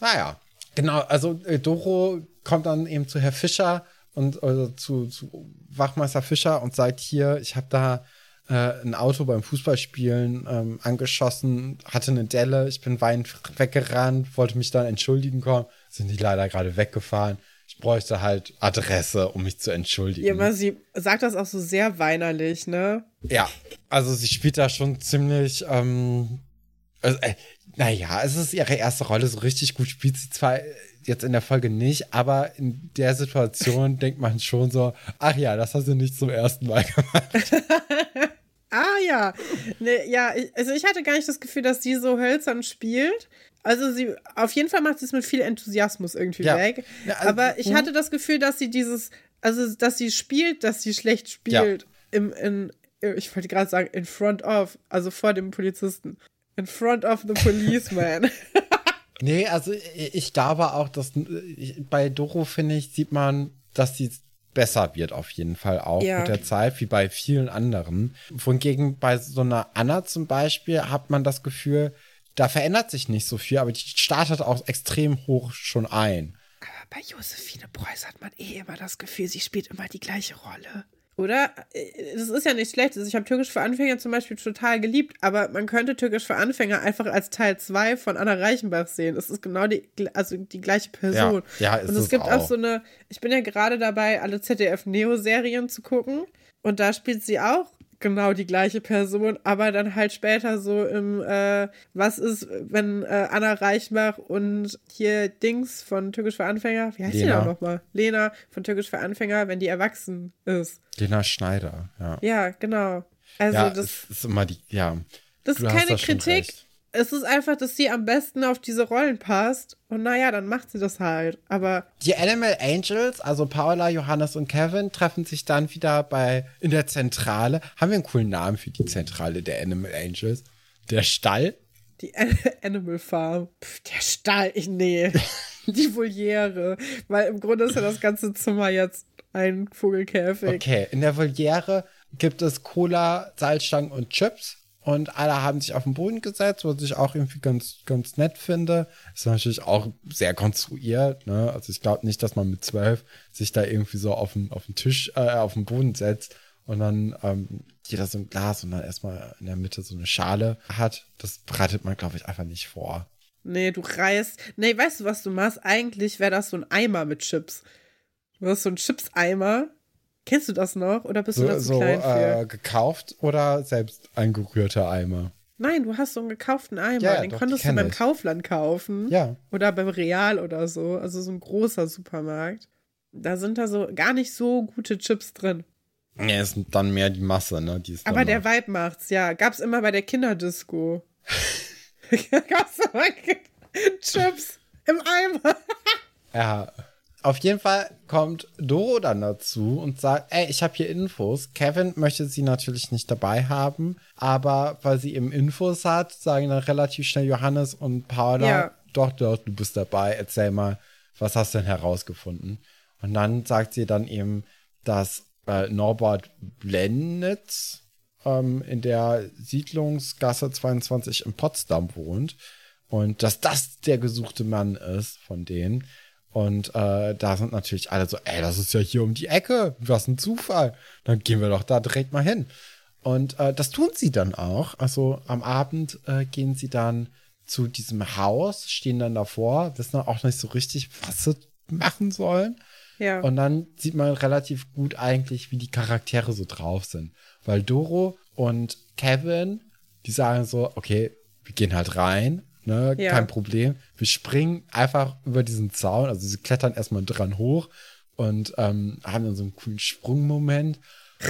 Naja, genau, also äh, Doro kommt dann eben zu Herr Fischer und also zu, zu Wachmeister Fischer und sagt hier, ich habe da äh, ein Auto beim Fußballspielen ähm, angeschossen, hatte eine Delle, ich bin weinend weggerannt, wollte mich dann entschuldigen kommen, sind die leider gerade weggefahren. Ich bräuchte halt Adresse, um mich zu entschuldigen. Ja, aber sie sagt das auch so sehr weinerlich, ne? Ja, also sie spielt da schon ziemlich, ähm, also, äh, naja, es ist ihre erste Rolle, so richtig gut spielt sie zwar jetzt in der Folge nicht, aber in der Situation denkt man schon so, ach ja, das hast du nicht zum ersten Mal gemacht. Ah ja. Ne, ja, ich- also ich hatte gar nicht das Gefühl, dass sie so hölzern spielt. Also sie, auf jeden Fall macht sie es mit viel Enthusiasmus irgendwie Ja. weg. Ja, also- Aber ich mhm. hatte das Gefühl, dass sie dieses, also dass sie spielt, dass sie schlecht spielt. Im, in, ich wollte gerade sagen, in front of, also vor dem Polizisten. In front of the policeman. Nee, also ich glaube auch, dass äh, bei Doro, finde ich, sieht man, dass sie besser wird auf jeden Fall auch Ja. mit der Zeit, wie bei vielen anderen. Wohingegen bei so einer Anna zum Beispiel hat man das Gefühl, da verändert sich nicht so viel, aber die startet auch extrem hoch schon ein. Aber bei Josephine Preuß hat man eh immer das Gefühl, sie spielt immer die gleiche Rolle. Oder? Das ist ja nicht schlecht. Ich habe Türkisch für Anfänger zum Beispiel total geliebt, aber man könnte Türkisch für Anfänger einfach als Teil 2 von Anna Reichenbach sehen. Es ist genau die, also die gleiche Person. Ja, ja, ist Und es es gibt auch. auch. so eine, ich bin ja gerade dabei, alle ZDF-Neo-Serien zu gucken. Und da spielt sie auch genau die gleiche Person, aber dann halt später so im, äh, was ist, wenn äh, Anna Reichenbach und hier Dings von Türkisch für Anfänger, wie heißt die Lena. da nochmal? Lena von Türkisch für Anfänger, wenn die erwachsen ist. Lena Schneider, ja. Ja, genau. Also ja, das, ist immer die, ja. das ist keine Kritik. Es ist einfach, dass sie am besten auf diese Rollen passt. Und naja, dann macht sie das halt. Aber Die Animal Angels, also Paula, Johannes und Kevin, treffen sich dann wieder bei in der Zentrale. Haben wir einen coolen Namen für die Zentrale der Animal Angels? Der Stall? Die An- Animal Farm. Pff, der Stall. Ich, nee. Die Voliere. Weil im Grunde ist ja das ganze Zimmer jetzt ein Vogelkäfig. Okay, in der Voliere gibt es Cola, Salzstangen und Chips. Und alle haben sich auf den Boden gesetzt, was ich auch irgendwie ganz, ganz nett finde. Ist natürlich auch sehr konstruiert. Ne? Also ich glaube nicht, dass man mit zwölf sich da irgendwie so auf den, auf den Tisch, äh, auf den Boden setzt und dann ähm, jeder so ein Glas und dann erstmal in der Mitte so eine Schale hat. Das bereitet man, glaube ich, einfach nicht vor. Nee, du reißt. Nee, weißt du, was du machst? Eigentlich wäre das so ein Eimer mit Chips. Du hast so einen Chips-Eimer. Kennst du das noch? Oder bist du So, da zu so klein für? äh, gekauft oder selbst eingerührter Eimer? Nein, du hast so einen gekauften Eimer. Ja, Den doch, konntest du beim ich. Kaufland kaufen. Ja. Oder beim Real oder so. Also so ein großer Supermarkt. Da sind da so gar nicht so gute Chips drin. Ja, ist dann mehr die Masse, ne? Die ist Aber der Vibe macht's, ja. Gab's immer bei der Kinderdisco. Gab's immer Chips im Eimer. Ja. Auf jeden Fall kommt Doro dann dazu und sagt, ey, ich habe hier Infos. Kevin möchte sie natürlich nicht dabei haben, aber weil sie eben Infos hat, sagen dann relativ schnell Johannes und Paula, Ja. doch, doch, du bist dabei, erzähl mal, was hast du denn herausgefunden? Und dann sagt sie dann eben, dass äh, Norbert Blendnitz ähm, in der Siedlungsgasse 22 in Potsdam wohnt und dass das der gesuchte Mann ist von denen. Und äh, da sind natürlich alle so, ey, das ist ja hier um die Ecke, was ein Zufall. Dann gehen wir doch da direkt mal hin. Und äh, das tun sie dann auch. Also am Abend äh, gehen sie dann zu diesem Haus, stehen dann davor, wissen auch nicht so richtig, was sie machen sollen. Ja. Und dann sieht man relativ gut eigentlich, wie die Charaktere so drauf sind. Weil Doro und Kevin, die sagen so, okay, wir gehen halt rein, ne, Ja. kein Problem. Wir springen einfach über diesen Zaun, also sie klettern erstmal dran hoch und ähm, haben dann so einen coolen Sprungmoment.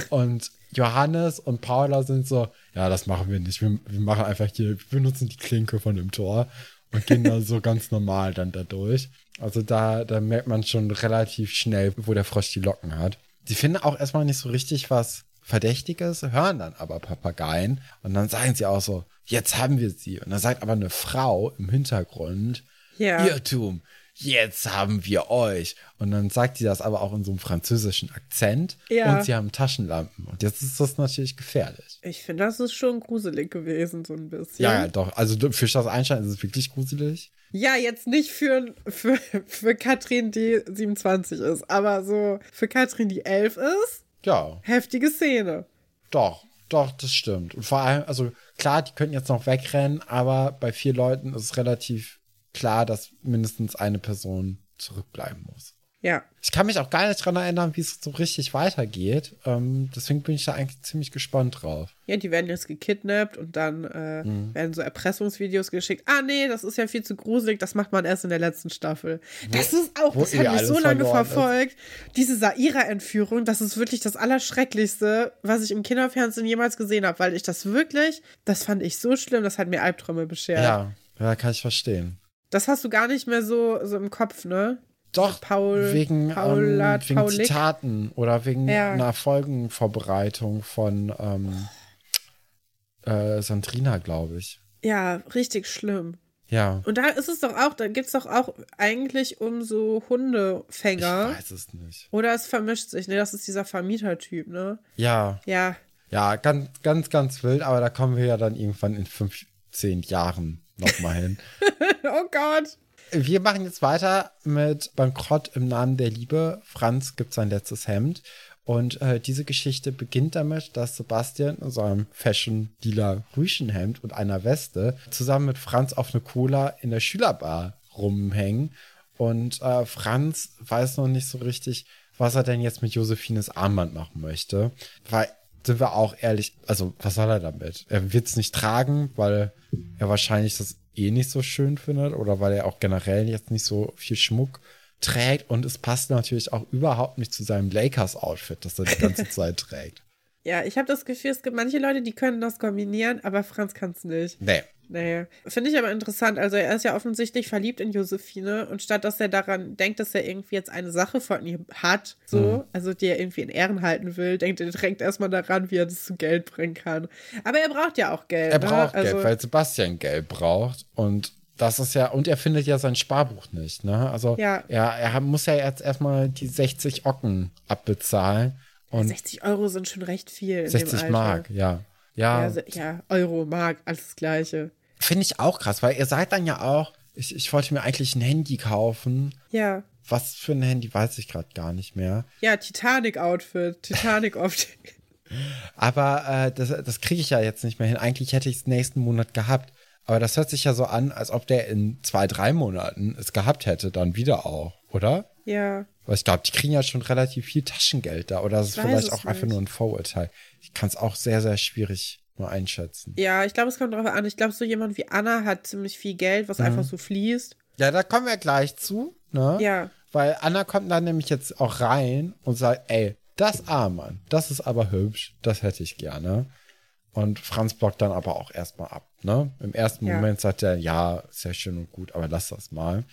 Und Johannes und Paula sind so, ja, das machen wir nicht. Wir, wir machen einfach hier, wir benutzen die Klinke von dem Tor und gehen da so ganz normal dann da durch. Also da, da merkt man schon relativ schnell, wo der Frosch die Locken hat. Die finden auch erstmal nicht so richtig was Verdächtiges, hören dann aber Papageien und dann sagen sie auch so, jetzt haben wir sie. Und dann sagt aber eine Frau im Hintergrund, Ja. Irrtum, jetzt haben wir euch. Und dann sagt sie das aber auch in so einem französischen Akzent Ja. und sie haben Taschenlampen. Und jetzt ist das natürlich gefährlich. Ich finde, das ist schon gruselig gewesen, so ein bisschen. Ja, ja, doch. Also für Schloss Einstein ist es wirklich gruselig. Ja, jetzt nicht für, für, für Katrin, die 27 ist, aber so für Katrin, die 11 ist, Ja, heftige Szene. doch. Doch, das stimmt. Und vor allem, also klar, die könnten jetzt noch wegrennen, aber bei vier Leuten ist es relativ klar, dass mindestens eine Person zurückbleiben muss. Ja. Ich kann mich auch gar nicht dran erinnern, wie es so richtig weitergeht. Ähm, deswegen bin ich da eigentlich ziemlich gespannt drauf. Ja, die werden jetzt gekidnappt und dann äh, Mhm. werden so Erpressungsvideos geschickt. Ah, nee, das ist ja viel zu gruselig, das macht man erst in der letzten Staffel. das ist auch, wo das eh hat mich alles so lange verloren ist. verfolgt. Diese Saira-Entführung, das ist wirklich das Allerschrecklichste, was ich im Kinderfernsehen jemals gesehen habe, weil ich das wirklich, das fand ich so schlimm, das hat mir Albträume beschert. Ja, ja, kann ich verstehen. Das hast du gar nicht mehr so, so im Kopf, ne? Doch, Paul- wegen, Paula- ähm, wegen Paulik? Zitaten oder wegen Ja. einer Folgenvorbereitung von ähm, äh, Sandrina, glaube ich. Ja, richtig schlimm. Ja, Und da ist es doch auch, da gibt es doch auch eigentlich um so ich Hundefänger. weiß es nicht. Oder es vermischt sich, ne? Das ist dieser Vermietertyp, ne? Ja, Ja. ja, ganz, ganz, ganz wild, aber da kommen wir ja dann irgendwann in 15 Jahren nochmal hin. Oh Gott. Wir machen jetzt weiter mit Bankrott im Namen der Liebe. Franz gibt sein letztes Hemd. Und äh, diese Geschichte beginnt damit, dass Sebastian in seinem Fashion-Dealer Rüschenhemd und einer Weste zusammen mit Franz auf eine Cola in der Schülerbar rumhängen. Und äh, Franz weiß noch nicht so richtig, was er denn jetzt mit Josephines Armband machen möchte. Weil, sind wir auch ehrlich, also was soll er damit? Er wird es nicht tragen, weil er wahrscheinlich das eh nicht so schön findet oder weil er auch generell jetzt nicht so viel Schmuck trägt und es passt natürlich auch überhaupt nicht zu seinem Lakers-Outfit, das er die ganze Zeit trägt. Ja, ich habe das Gefühl, es gibt manche Leute, die können das kombinieren, aber Franz kann es nicht. Nee. Nee. Finde ich aber interessant. Also er ist ja offensichtlich verliebt in Josephine und statt dass er daran denkt, dass er irgendwie jetzt eine Sache von ihr hat, so, Mhm. also die er irgendwie in Ehren halten will, denkt er direkt erstmal daran, wie er das zu Geld bringen kann. Aber er braucht ja auch Geld. Er ne? braucht also, Geld, weil Sebastian Geld braucht und das ist ja, und er findet ja sein Sparbuch nicht, ne? Also Ja. er, er muss ja jetzt erstmal die 60 Ocken abbezahlen und 60 Euro sind schon recht viel. In dem 60 Alter. Mark, ja. Ja, Ja, Euro, Mark, alles das Gleiche. finde ich auch krass, weil ihr seid dann ja auch, ich, ich wollte mir eigentlich ein Handy kaufen. Ja. Was für ein Handy, weiß ich gerade gar nicht mehr. Ja, Titanic-Outfit, Titanic-Optik. Aber äh, das, das kriege ich ja jetzt nicht mehr hin. Eigentlich hätte ich es nächsten Monat gehabt. Aber das hört sich ja so an, als ob der in zwei, drei Monaten es gehabt hätte, dann wieder auch, oder? ja. Weil ich glaube, die kriegen ja schon relativ viel Taschengeld da. Oder das ist vielleicht auch einfach nicht. nur ein Vorurteil. Ich kann es auch sehr, sehr schwierig nur einschätzen. Ja, ich glaube, es kommt drauf an. Ich glaube, so jemand wie Anna hat ziemlich viel Geld, Mhm. was einfach so fließt. Ja, da kommen wir gleich zu, ne? Ja. Weil Anna kommt dann nämlich jetzt auch rein und sagt, ey, das Armband, das ist aber hübsch, das hätte ich gerne. Und Franz blockt dann aber auch erstmal ab, ne? Im ersten Ja. Moment sagt er, ja, ja schön und gut, aber lass das mal.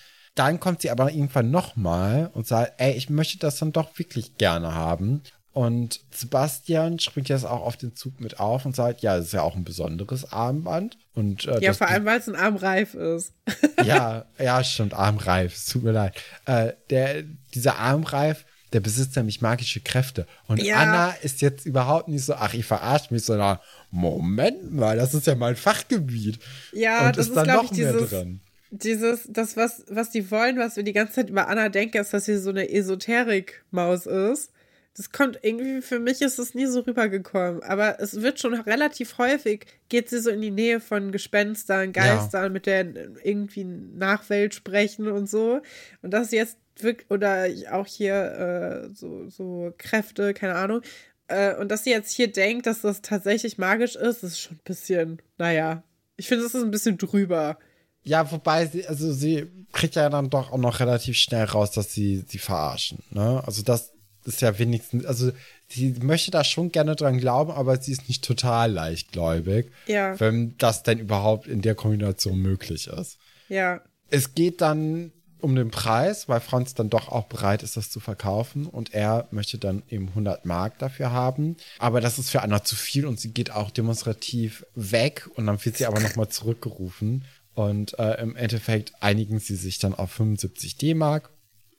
Dann kommt sie aber irgendwann nochmal und sagt, ey, ich möchte das dann doch wirklich gerne haben. Und Sebastian springt jetzt auch auf den Zug mit auf und sagt, ja, das ist ja auch ein besonderes Armband. Und, äh, ja, vor allem, weil es ein Armreif ist. ja, ja, stimmt, Armreif. Es tut mir leid. Äh, der, dieser Armreif, der besitzt nämlich magische Kräfte. Und Ja. Anna ist jetzt überhaupt nicht so, ach, ich verarsche mich, sondern Moment mal, das ist ja mein Fachgebiet. Ja, und das ist ist, dann noch ich, mehr drin. Dieses, das, was, was die wollen, was wir die ganze Zeit über Anna denken, ist, dass sie so eine Esoterik-Maus ist. Das kommt irgendwie, für mich ist es nie so rübergekommen. Aber es wird schon relativ häufig, geht sie so in die Nähe von Gespenstern, Geistern, mit der irgendwie Nachwelt sprechen und so. Und das jetzt wirklich, oder auch hier äh, so, so Kräfte, keine Ahnung. Äh, und dass sie jetzt hier denkt, dass das tatsächlich magisch ist, ist schon ein bisschen, naja. Ich finde, das ist ein bisschen drüber. Ja, wobei sie, also sie kriegt ja dann doch auch noch relativ schnell raus, dass sie sie verarschen. Ne? Also das ist ja wenigstens, also sie möchte da schon gerne dran glauben, aber sie ist nicht total leichtgläubig, Ja. wenn das denn überhaupt in der Kombination möglich ist. Ja. Es geht dann um den Preis, weil Franz dann doch auch bereit ist, das zu verkaufen und er möchte dann eben 100 Mark dafür haben. Aber das ist für Anna zu viel und sie geht auch demonstrativ weg und dann wird sie aber nochmal zurückgerufen und äh, im Endeffekt einigen sie sich dann auf 75 D-Mark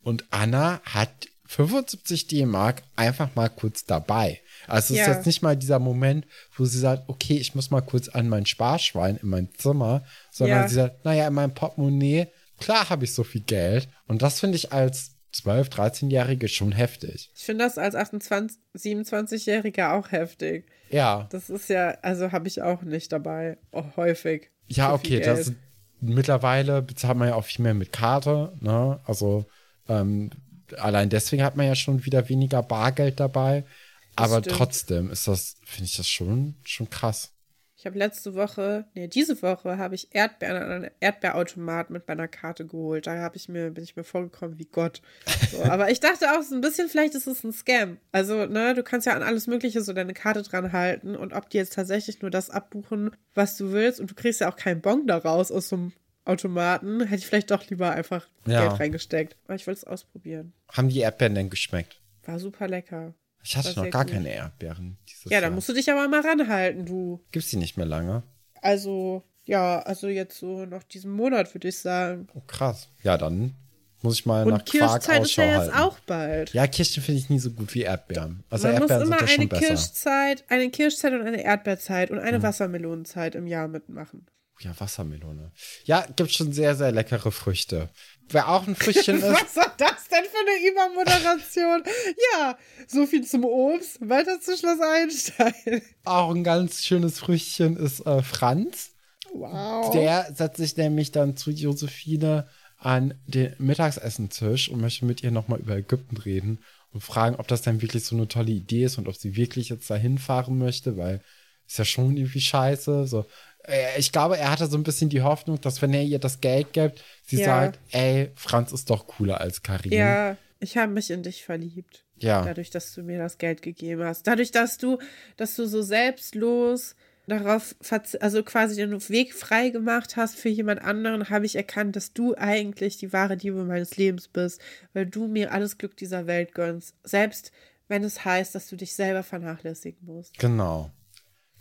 und Anna hat 75 D-Mark einfach mal kurz dabei. Also es Ja. ist jetzt nicht mal dieser Moment, wo sie sagt, okay, ich muss mal kurz an mein Sparschwein in mein Zimmer, sondern Ja. sie sagt, naja, in meinem Portemonnaie, klar habe ich so viel Geld. Und das finde ich als 12-, 13-Jährige schon heftig. Ich finde das als 28, 27-Jähriger auch heftig. Ja. Das ist ja, also habe ich auch nicht dabei. Auch häufig. Ja, okay, das. Mittlerweile bezahlt man ja auch viel mehr mit Karte, ne? Also ähm, allein deswegen hat man ja schon wieder weniger Bargeld dabei. Aber stimmt. trotzdem ist das, finde ich das schon, schon krass. Ich habe letzte Woche, nee, diese Woche habe ich Erdbeeren an einem Erdbeerautomat mit meiner Karte geholt. Da habe ich mir, bin ich mir vorgekommen wie Gott. So, aber ich dachte auch so ein bisschen, vielleicht ist es ein Scam. Also, ne, du kannst ja an alles Mögliche so deine Karte dran halten und ob die jetzt tatsächlich nur das abbuchen, was du willst und du kriegst ja auch keinen Bon daraus aus so einem Automaten, hätte ich vielleicht doch lieber einfach Ja. Geld reingesteckt. Aber ich wollte es ausprobieren. Haben die Erdbeeren denn geschmeckt? War super lecker. Ich hatte noch gar gut. keine Erdbeeren. Ja, da Jahr. musst du dich aber mal ranhalten, du. Gibt's die nicht mehr lange? Also, ja, also jetzt so noch diesen Monat, würde ich sagen. Oh, krass. Ja, dann muss ich mal nach Und Quark Kirschzeit ist Ausschau ja jetzt halten. auch bald. Ja, Kirschen finde ich nie so gut wie Erdbeeren. Also Man muss Erdbeeren immer sind ja schon eine besser. Kirschzeit, eine Kirschzeit und eine Erdbeerzeit und eine Wassermelonenzeit im Jahr mitmachen. Ja, Wassermelone. Ja, gibt schon sehr, sehr leckere Früchte. Wer auch ein Früchtchen ist, Was war das denn für eine Übermoderation? ja, so viel zum Obst. Weiter zu Schloss Einstein. auch ein ganz schönes Früchtchen ist äh, Franz. Wow. Der setzt sich nämlich dann zu Josephine an den Mittagsessentisch und möchte mit ihr nochmal über Ägypten reden und fragen, ob das dann wirklich so eine tolle Idee ist und ob sie wirklich jetzt dahin fahren möchte, weil ist ja schon irgendwie scheiße. So, ich glaube, er hatte so ein bisschen die Hoffnung, dass wenn er ihr das Geld gibt, sie Ja. sagt, ey, Franz ist doch cooler als Karin. Ja, ich habe mich in dich verliebt. Ja. Dadurch, dass du mir das Geld gegeben hast. Dadurch, dass du, dass du so selbstlos darauf, also quasi den Weg frei gemacht hast für jemand anderen, habe ich erkannt, dass du eigentlich die wahre Liebe meines Lebens bist, weil du mir alles Glück dieser Welt gönnst. Selbst wenn es heißt, dass du dich selber vernachlässigen musst. Genau.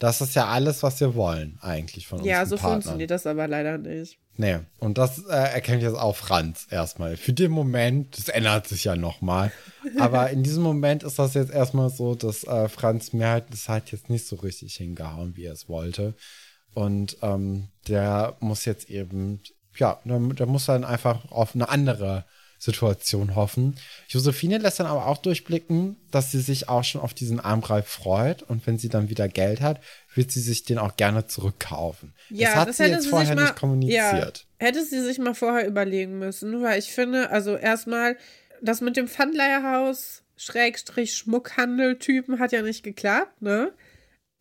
Das ist ja alles, was wir wollen, eigentlich von uns. Ja, so Partnern. funktioniert das aber leider nicht. Nee, und das äh, erkennt jetzt auch Franz erstmal. Für den Moment, das ändert sich ja nochmal. Aber in diesem Moment ist das jetzt erstmal so, dass äh, Franz merkt, das hat jetzt nicht so richtig hingehauen, wie er es wollte. Und ähm, der muss jetzt eben, ja, der, der muss dann einfach auf eine andere Situation hoffen. Josephine lässt dann aber auch durchblicken, dass sie sich auch schon auf diesen Armgreif freut und wenn sie dann wieder Geld hat, wird sie sich den auch gerne zurückkaufen. das hat sie jetzt vorher nicht kommuniziert. Ja, hätte sie sich mal vorher überlegen müssen, weil ich finde, also erstmal, das mit dem Pfandleierhaus, Schrägstrich Schmuckhandel-Typen hat ja nicht geklappt, ne?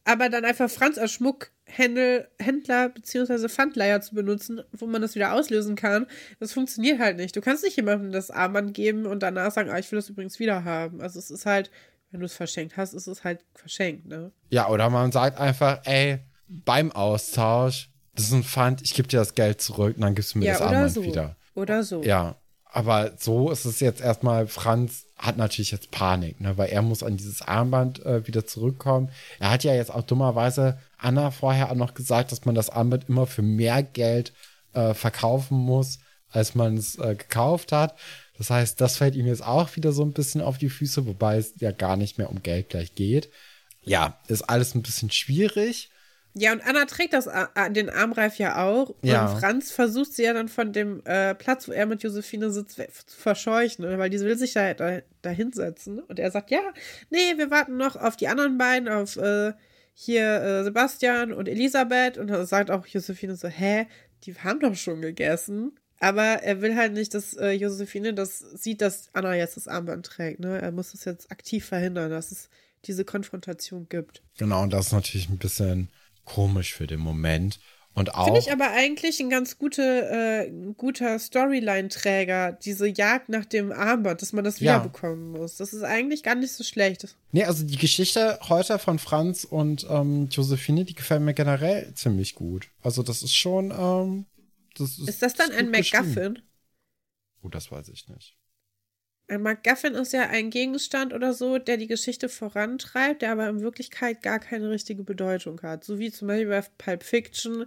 Aber dann einfach Franz als Schmuckhändler Händler beziehungsweise Pfandleiher zu benutzen, wo man das wieder auslösen kann, das funktioniert halt nicht. Du kannst nicht jemandem das Armband geben und danach sagen, ah, ich will das übrigens wieder haben. Also es ist halt, wenn du es verschenkt hast, ist es halt verschenkt, ne? Ja, oder man sagt einfach, ey, beim Austausch, das ist ein Pfand, ich gebe dir das Geld zurück und dann gibst du mir Ja, das Armband so. wieder. Oder so. Ja, aber so ist es jetzt erstmal, Franz hat natürlich jetzt Panik, ne, weil er muss an dieses Armband äh, wieder zurückkommen. Er hat ja jetzt auch dummerweise Anna vorher auch noch gesagt, dass man das Armband immer für mehr Geld äh, verkaufen muss, als man es äh, gekauft hat. Das heißt, das fällt ihm jetzt auch wieder so ein bisschen auf die Füße, wobei es ja gar nicht mehr um Geld gleich geht. Ja, ist alles ein bisschen schwierig. Ja, und Anna trägt das, äh, den Armreif ja auch. Ja. Und Franz versucht sie ja dann von dem äh, Platz, wo er mit Josephine sitzt, zu verscheuchen, ne? weil die will sich da, da, da hinsetzen. Und er sagt, ja, nee, wir warten noch auf die anderen beiden, auf äh, hier äh, Sebastian und Elisabeth. Und dann sagt auch Josephine so, hä, die haben doch schon gegessen. Aber er will halt nicht, dass äh, Josephine das sieht, dass Anna jetzt das Armband trägt. Ne? Er muss es jetzt aktiv verhindern, dass es diese Konfrontation gibt. Genau, und das ist natürlich ein bisschen komisch für den Moment. Und auch. Finde ich aber eigentlich ein ganz gute, äh, guter Storyline-Träger, diese Jagd nach dem Armband, dass man das Ja. wiederbekommen muss. Das ist eigentlich gar nicht so schlecht. Nee, also die Geschichte heute von Franz und ähm, Josephine, die gefällt mir generell ziemlich gut. Also das ist schon, ähm, das ist, Ist das dann ist ein. MacGuffin? Oh, das weiß ich nicht. Ein MacGuffin ist ja ein Gegenstand oder so, der die Geschichte vorantreibt, der aber in Wirklichkeit gar keine richtige Bedeutung hat. So wie zum Beispiel bei Pulp Fiction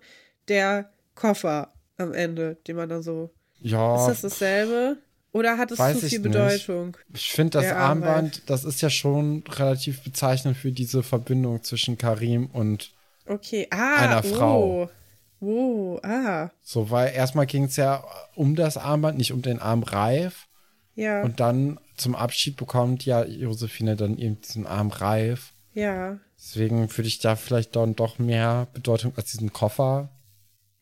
der Koffer am Ende, den man dann so. Ja, Ist das dasselbe? Oder hat es Weiß zu viel nicht. Bedeutung? ich finde das Armreif. Armband, das ist ja schon relativ bezeichnend für diese Verbindung zwischen Karim und Okay. Ah, Einer oh. Frau. Oh, ah. so, weil erstmal ging es ja um das Armband, nicht um den Armreif. Ja. Und dann zum Abschied bekommt ja Josephine dann eben diesen Armreif. ja. Deswegen würde ich da vielleicht dann doch mehr Bedeutung als diesen Koffer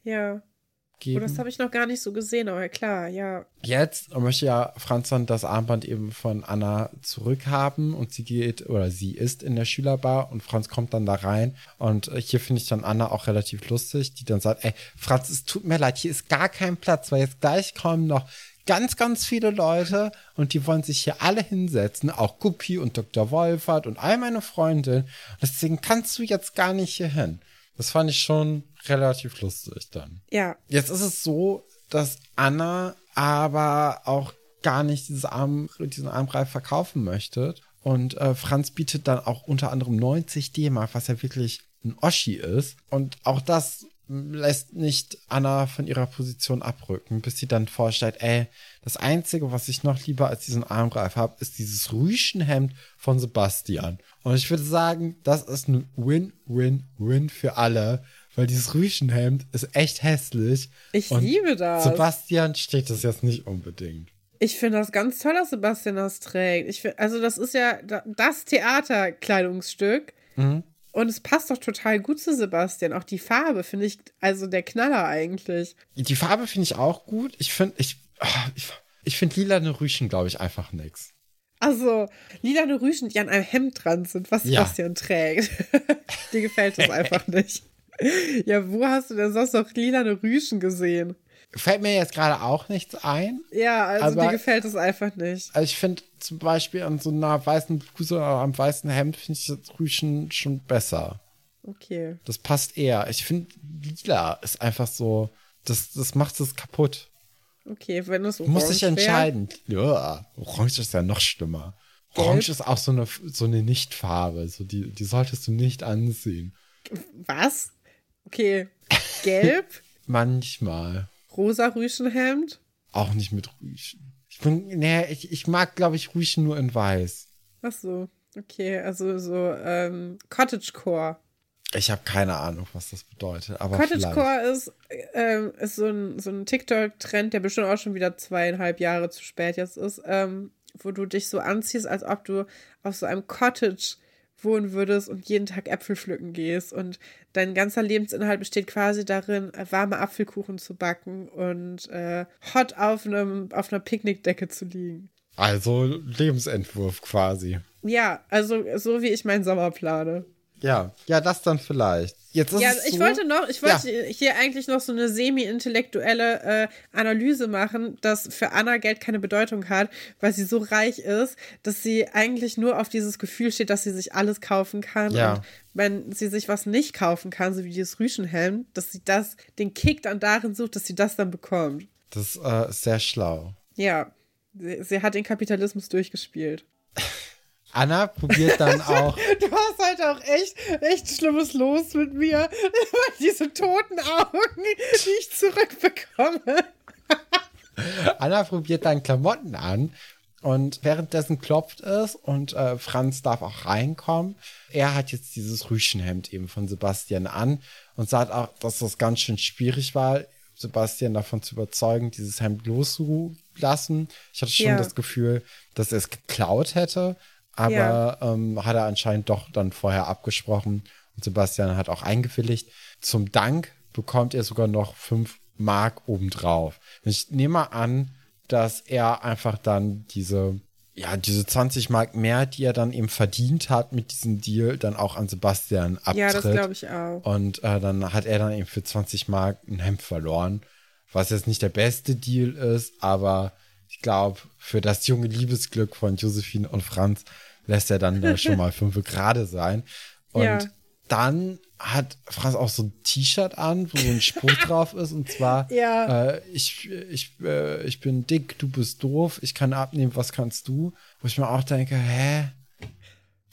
Ja. Oh, geben. das habe ich noch gar nicht so gesehen, aber klar, ja. Jetzt möchte ja Franz dann das Armband eben von Anna zurückhaben und sie geht oder sie ist in der Schülerbar und Franz kommt dann da rein und äh, hier finde ich dann Anna auch relativ lustig, die dann sagt, ey, Franz, es tut mir leid, hier ist gar kein Platz, weil jetzt gleich kommen noch ganz, ganz viele Leute und die wollen sich hier alle hinsetzen, auch Guppi und Dr. Wolfert und all meine Freundinnen. Deswegen kannst du jetzt gar nicht hier hin. Das fand ich schon relativ lustig dann. Ja. Jetzt ist es so, dass Anna aber auch gar nicht dieses Arm, diesen Armreif verkaufen möchte. Und äh, Franz bietet dann auch unter anderem 90 D-Mark, was ja wirklich ein Oschi ist. Und auch das lässt nicht Anna von ihrer Position abrücken, bis sie dann vorstellt, ey, das Einzige, was ich noch lieber als diesen Armreif habe, ist dieses Rüschenhemd von Sebastian. Und ich würde sagen, das ist ein Win-Win-Win für alle, weil dieses Rüschenhemd ist echt hässlich. Ich liebe das. Sebastian steht das jetzt nicht unbedingt. Ich finde das ganz toll, dass Sebastian das trägt. Ich find, also, das ist ja da- das Theaterkleidungsstück. Mhm. Und es passt doch total gut zu Sebastian. Auch die Farbe finde ich, also der Knaller eigentlich. Die Farbe finde ich auch gut. Ich finde, ich, ah, ich, ich finde lilane Rüschen, glaube ich, einfach nix. Also, lilane Rüschen, die an einem Hemd dran sind, was Ja. Sebastian trägt. Dir gefällt das einfach nicht. Ja, wo hast du denn sonst noch lilane Rüschen gesehen? Fällt mir jetzt gerade auch nichts ein. Ja, also dir gefällt es einfach nicht. Also ich finde zum Beispiel an so einer weißen Bluse oder am weißen Hemd finde ich das Rüschen schon besser. Okay. Das passt eher. Ich finde, lila ist einfach so, das, das macht es kaputt. Okay, wenn es Du musst dich orange wär- entscheiden. Ja, orange ist ja noch schlimmer. Gelb? Orange ist auch so eine, so eine Nichtfarbe. So die, die solltest du nicht anziehen. Was? Okay. Gelb, Manchmal. Rosa Rüschenhemd. Auch nicht mit Rüschen. Ich bin, nee, ich, ich mag, glaube ich, Rüschen nur in weiß. Ach so. Okay, also so ähm, Cottagecore. Ich habe keine Ahnung, was das bedeutet. Aber. Cottagecore ist, ähm, ist so ein, so ein TikTok-Trend, der bestimmt auch schon wieder zweieinhalb Jahre zu spät jetzt ist, ähm, wo du dich so anziehst, als ob du auf so einem Cottage wohnen würdest und jeden Tag Äpfel pflücken gehst. Und dein ganzer Lebensinhalt besteht quasi darin, warme Apfelkuchen zu backen und äh, hot auf, einem, auf einer Picknickdecke zu liegen. Also Lebensentwurf quasi. Ja, also so wie ich meinen Sommer plane. Ja, ja, das dann vielleicht. Jetzt ist Ja, es ich so, wollte noch, ich wollte hier eigentlich noch so eine semi-intellektuelle äh, Analyse machen, dass für Anna Geld keine Bedeutung hat, weil sie so reich ist, dass sie eigentlich nur auf dieses Gefühl steht, dass sie sich alles kaufen kann. Ja. Und wenn sie sich was nicht kaufen kann, so wie dieses Rüschenhelm, dass sie das, den Kick dann darin sucht, dass sie das dann bekommt. Das äh, ist sehr schlau. Ja, sie, sie hat den Kapitalismus durchgespielt. Anna probiert dann auch. Du hast halt auch echt, echt schlimmes Los mit mir. Diese toten Augen, die ich zurückbekomme. Anna probiert dann Klamotten an und währenddessen klopft es und äh, Franz darf auch reinkommen. Er hat jetzt dieses Rüschenhemd eben von Sebastian an und sagt auch, dass das ganz schön schwierig war, Sebastian davon zu überzeugen, dieses Hemd loszulassen. Ich hatte schon Ja. das Gefühl, dass er es geklaut hätte, aber Ja. ähm, hat er anscheinend doch dann vorher abgesprochen und Sebastian hat auch eingewilligt. Zum Dank bekommt er sogar noch fünf Mark obendrauf. Ich nehme mal an, dass er einfach dann diese, ja, diese 20 Mark mehr, die er dann eben verdient hat mit diesem Deal, dann auch an Sebastian abtritt. Ja, das glaube ich auch. Und äh, dann hat er dann eben für 20 Mark ein Hemd verloren, was jetzt nicht der beste Deal ist, aber ich glaube, für das junge Liebesglück von Josephine und Franz lässt er dann da schon mal fünf gerade sein. Und Ja. dann hat Franz auch so ein T-Shirt an, wo so ein Spruch drauf ist, und zwar, Ja. äh, ich, ich, äh, ich bin dick, du bist doof, ich kann abnehmen, was kannst du? Wo ich mir auch denke, hä?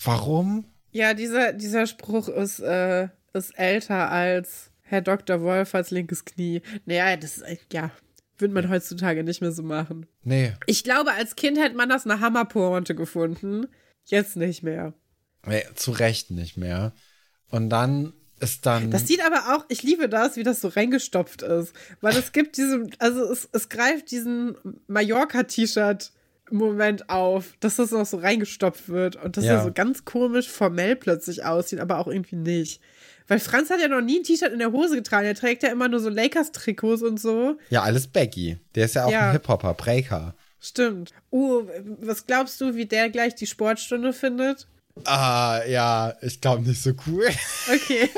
Warum? Ja, dieser, dieser Spruch ist, äh, ist älter als Herr Dr. Wolf als linkes Knie. Naja, das ist, ja, würde man heutzutage nicht mehr so machen. Nee, Ich glaube, als Kind hätte man das eine Hammerpointe gefunden. Jetzt nicht mehr. nee, zu Recht nicht mehr. Und dann ist dann. Das sieht aber auch, ich liebe das, wie das so reingestopft ist. Weil es gibt diesen, also es, es greift diesen Mallorca-T-Shirt-Moment auf, dass das noch so reingestopft wird und dass Ja. er so ganz komisch formell plötzlich aussieht, aber auch irgendwie nicht. Weil Franz hat ja noch nie ein T-Shirt in der Hose getragen. Er trägt ja immer nur so Lakers-Trikots und so. ja, alles Baggy. Der ist ja auch Ja. ein Hip-Hopper, Breaker. Stimmt. Uh, was glaubst du, wie der gleich die Sportstunde findet? Ah, ja, ich glaube nicht so cool. Okay.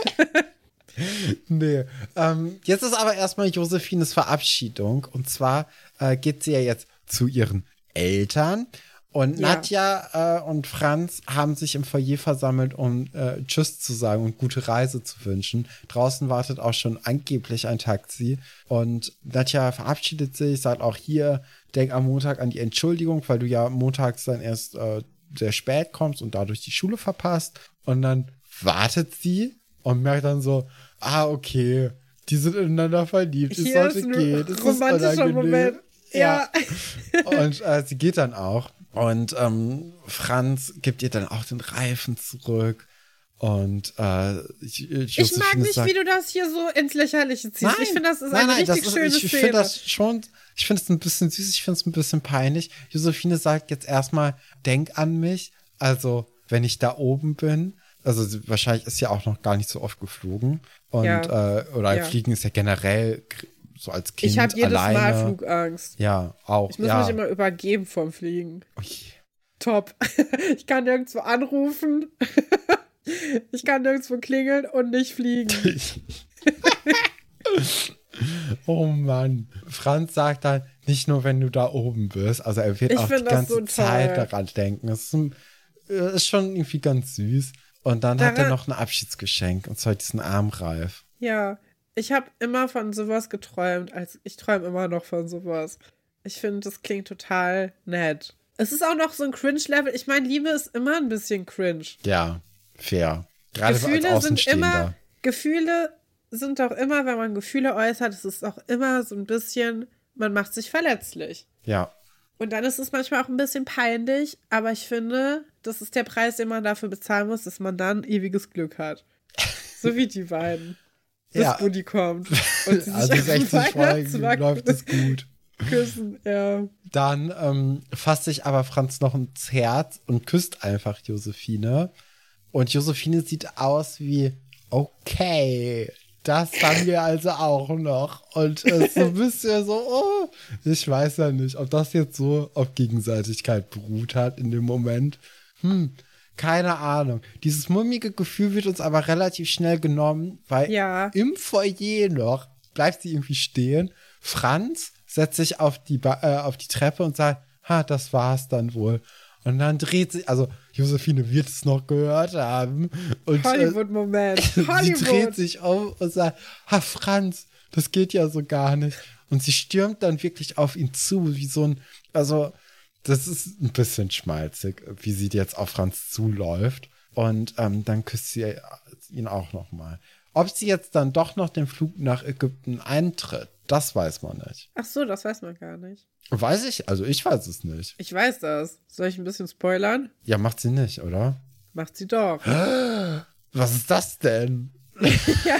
nee. Ähm, jetzt ist aber erstmal Josephines Verabschiedung. Und zwar äh, geht sie ja jetzt zu ihren Eltern. Und Ja. Nadja äh, und Franz haben sich im Foyer versammelt, um äh, Tschüss zu sagen und gute Reise zu wünschen. Draußen wartet auch schon angeblich ein Taxi. Und Nadja verabschiedet sich, sagt auch hier, denk am Montag an die Entschuldigung, weil du ja montags dann erst äh, sehr spät kommst und dadurch die Schule verpasst. Und dann wartet sie und merkt dann so, ah, okay, die sind ineinander verliebt. es Hier sollte ist ein gehen. Es ist romantischer unangenehm. Moment. Ja. Und äh, sie geht dann auch. Und ähm, Franz gibt ihr dann auch den Reifen zurück. Und äh, ich, Ich mag nicht, wie du das hier so ins Lächerliche ziehst. ich finde, das ist nein, eine nein, richtig ist- schöne ich, ich Szene. finde das schon, ich finde es ein bisschen süß, ich finde es ein bisschen peinlich. Josephine sagt jetzt erstmal, denk an mich. Also, wenn ich da oben bin, also wahrscheinlich ist ja auch noch gar nicht so oft geflogen. Und Ja. äh, oder Ja. Fliegen ist ja generell so als Kind ich habe jedes alleine. Mal Flugangst. Ja, auch. Ich muss ja. mich immer übergeben vom Fliegen. Ui. Top. Ich kann nirgendwo anrufen. Ich kann nirgendwo klingeln und nicht fliegen. Oh Mann. Franz sagt dann, nicht nur wenn du da oben bist, also er wird Ich auch die das ganze so. Zeit daran denken. Das ist, ein, äh, ist schon irgendwie ganz süß. Und dann hat er Daran- noch ein Abschiedsgeschenk, und zwar diesen Armreif. Ja, ich habe immer von sowas geträumt. Als ich träume immer noch von sowas. Ich finde, das klingt total nett. Es ist auch noch so ein Cringe-Level. Ich meine, Liebe ist immer ein bisschen cringe. Ja, fair. Gerade Gefühle sind immer, Gefühle sind doch immer, wenn man Gefühle äußert, es ist auch immer so ein bisschen, man macht sich verletzlich. Ja. Und dann ist es manchmal auch ein bisschen peinlich, aber ich finde, das ist der Preis, den man dafür bezahlen muss, dass man dann ewiges Glück hat. So wie die beiden. Bis Ja. Buddy kommt. Und sie Also auf dem 60 Folgen läuft es gut. küssen. Ja. Dann ähm, fasst sich aber Franz noch ins Herz und küsst einfach Josephine. Und Josephine sieht aus wie, okay, das haben wir also auch noch. Und ist so ein bisschen so, oh, ich weiß ja nicht, ob das jetzt so auf Gegenseitigkeit beruht hat in dem Moment. Hm, keine Ahnung. Dieses mummige Gefühl wird uns aber relativ schnell genommen, weil Ja. im Foyer noch bleibt sie irgendwie stehen. Franz setzt sich auf die, ba äh, auf die Treppe und sagt, ha, das war's dann wohl. Und dann dreht sie, also Josephine wird es noch gehört haben. Und, äh, Hollywood-Moment. Sie dreht Hollywood. sich um und sagt, ha Franz, das geht ja so gar nicht. und sie stürmt dann wirklich auf ihn zu, wie so ein, also das ist ein bisschen schmalzig, wie sie jetzt auf Franz zuläuft. Und ähm, dann küsst sie ihn auch noch mal. Ob sie jetzt dann doch noch den Flug nach Ägypten eintritt, das weiß man nicht. Ach so, das weiß man gar nicht. Weiß ich? Also ich weiß es nicht. Ich weiß das. Soll ich ein bisschen spoilern? Ja, macht sie nicht, oder? Macht sie doch. Was ist das denn? ja,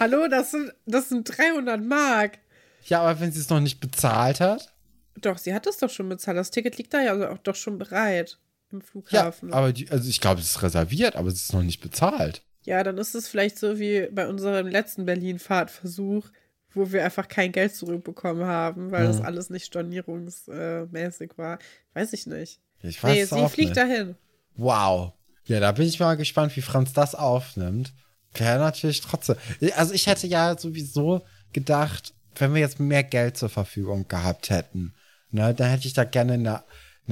hallo, das sind, das sind 300 Mark. Ja, aber wenn sie es noch nicht bezahlt hat? Doch, sie hat es doch schon bezahlt. Das Ticket liegt da ja also auch doch schon bereit im Flughafen. Ja, aber die, also ich glaube, es ist reserviert, aber es ist noch nicht bezahlt. Ja, dann ist es vielleicht so wie bei unserem letzten Berlin-Fahrtversuch, wo wir einfach kein Geld zurückbekommen haben, weil mhm. das alles nicht stornierungsmäßig war. Weiß ich nicht. Ich weiß nee, sie fliegt nicht. dahin. Wow. Ja, da bin ich mal gespannt, wie Franz das aufnimmt. Wäre natürlich trotzdem. Also ich hätte ja sowieso gedacht, wenn wir jetzt mehr Geld zur Verfügung gehabt hätten, ne, dann hätte ich da gerne eine,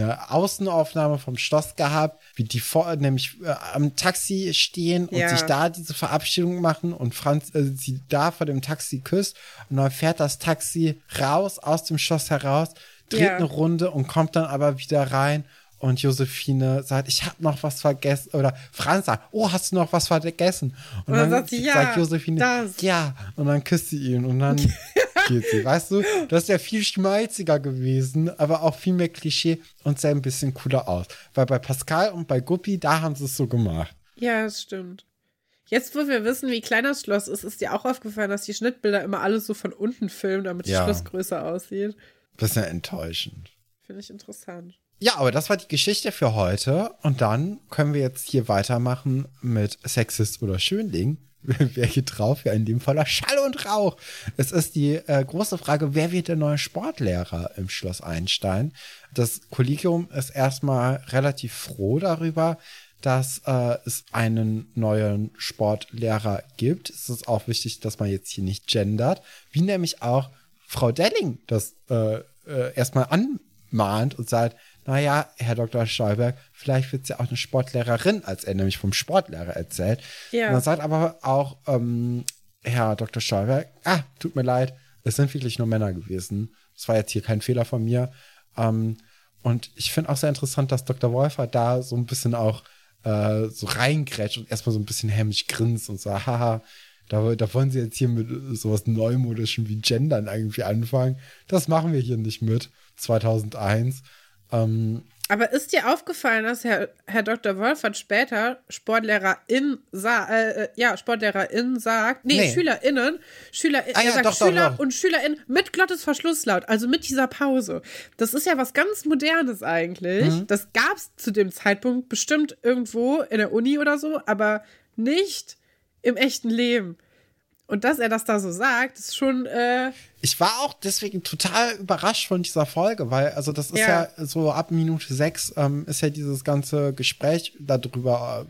eine Außenaufnahme vom Schloss gehabt, wie die vor, nämlich äh, am Taxi stehen und ja. sich da diese Verabschiedung machen und Franz äh, sie da vor dem Taxi küsst und dann fährt das Taxi raus aus dem Schloss heraus, dreht ja. eine Runde und kommt dann aber wieder rein und Josephine sagt, ich habe noch was vergessen. Oder Franz sagt, oh, hast du noch was vergessen? Und, und dann, dann, sagt sie, ja, sagt Josephine, das. ja. Und dann küsst sie ihn und dann geht sie. Weißt du, das wäre viel schmalziger gewesen, aber auch viel mehr Klischee und sah ein bisschen cooler aus. Weil bei Pascal und bei Guppi, da haben sie es so gemacht. Ja, das stimmt. Jetzt, wo wir wissen, wie klein das Schloss ist, ist dir auch aufgefallen, dass die Schnittbilder immer alles so von unten filmen, damit das ja. Schloss größer aussieht. Bisschen enttäuschend. Finde ich interessant. Ja, aber das war die Geschichte für heute. Und dann können wir jetzt hier weitermachen mit Sexist oder Schönling. wer geht drauf? Ja, in dem Fall Schall und Rauch. Es ist die äh, große Frage, wer wird der neue Sportlehrer im Schloss Einstein? Das Kollegium ist erstmal relativ froh darüber, dass äh, es einen neuen Sportlehrer gibt. Es ist auch wichtig, dass man jetzt hier nicht gendert, wie nämlich auch Frau Delling das äh, äh, erstmal anmahnt und sagt, naja, Herr Dr. Stolberg, vielleicht wird es ja auch eine Sportlehrerin, als er nämlich vom Sportlehrer erzählt. Ja. Und dann sagt aber auch ähm, Herr Dr. Stolberg, ah, tut mir leid, es sind wirklich nur Männer gewesen. Das war jetzt hier kein Fehler von mir. Ähm, und ich finde auch sehr interessant, dass Dr. Wolfer da so ein bisschen auch äh, so reingrätscht und erstmal so ein bisschen hämisch grinst und so, haha, da, da wollen sie jetzt hier mit sowas Neumodischem wie Gendern irgendwie anfangen. Das machen wir hier nicht mit. 2001. Ähm, aber ist dir aufgefallen, dass Herr, Herr Dr. Wolfert später Sportlehrerin sa äh, äh, ja, Sportlehrerin sagt, nee, nee. SchülerInnen, SchülerInnen, ah, ja, er sagt doch, Schüler doch, doch. und SchülerInnen mit Glottes Verschlusslaut, also mit dieser Pause. Das ist ja was ganz Modernes eigentlich. Mhm. Das gab es zu dem Zeitpunkt bestimmt irgendwo in der Uni oder so, aber nicht im echten Leben. Und dass er das da so sagt, ist schon. Äh ich war auch deswegen total überrascht von dieser Folge, weil, also, das ist ja, ja so ab Minute sechs ähm, ist ja dieses ganze Gespräch darüber,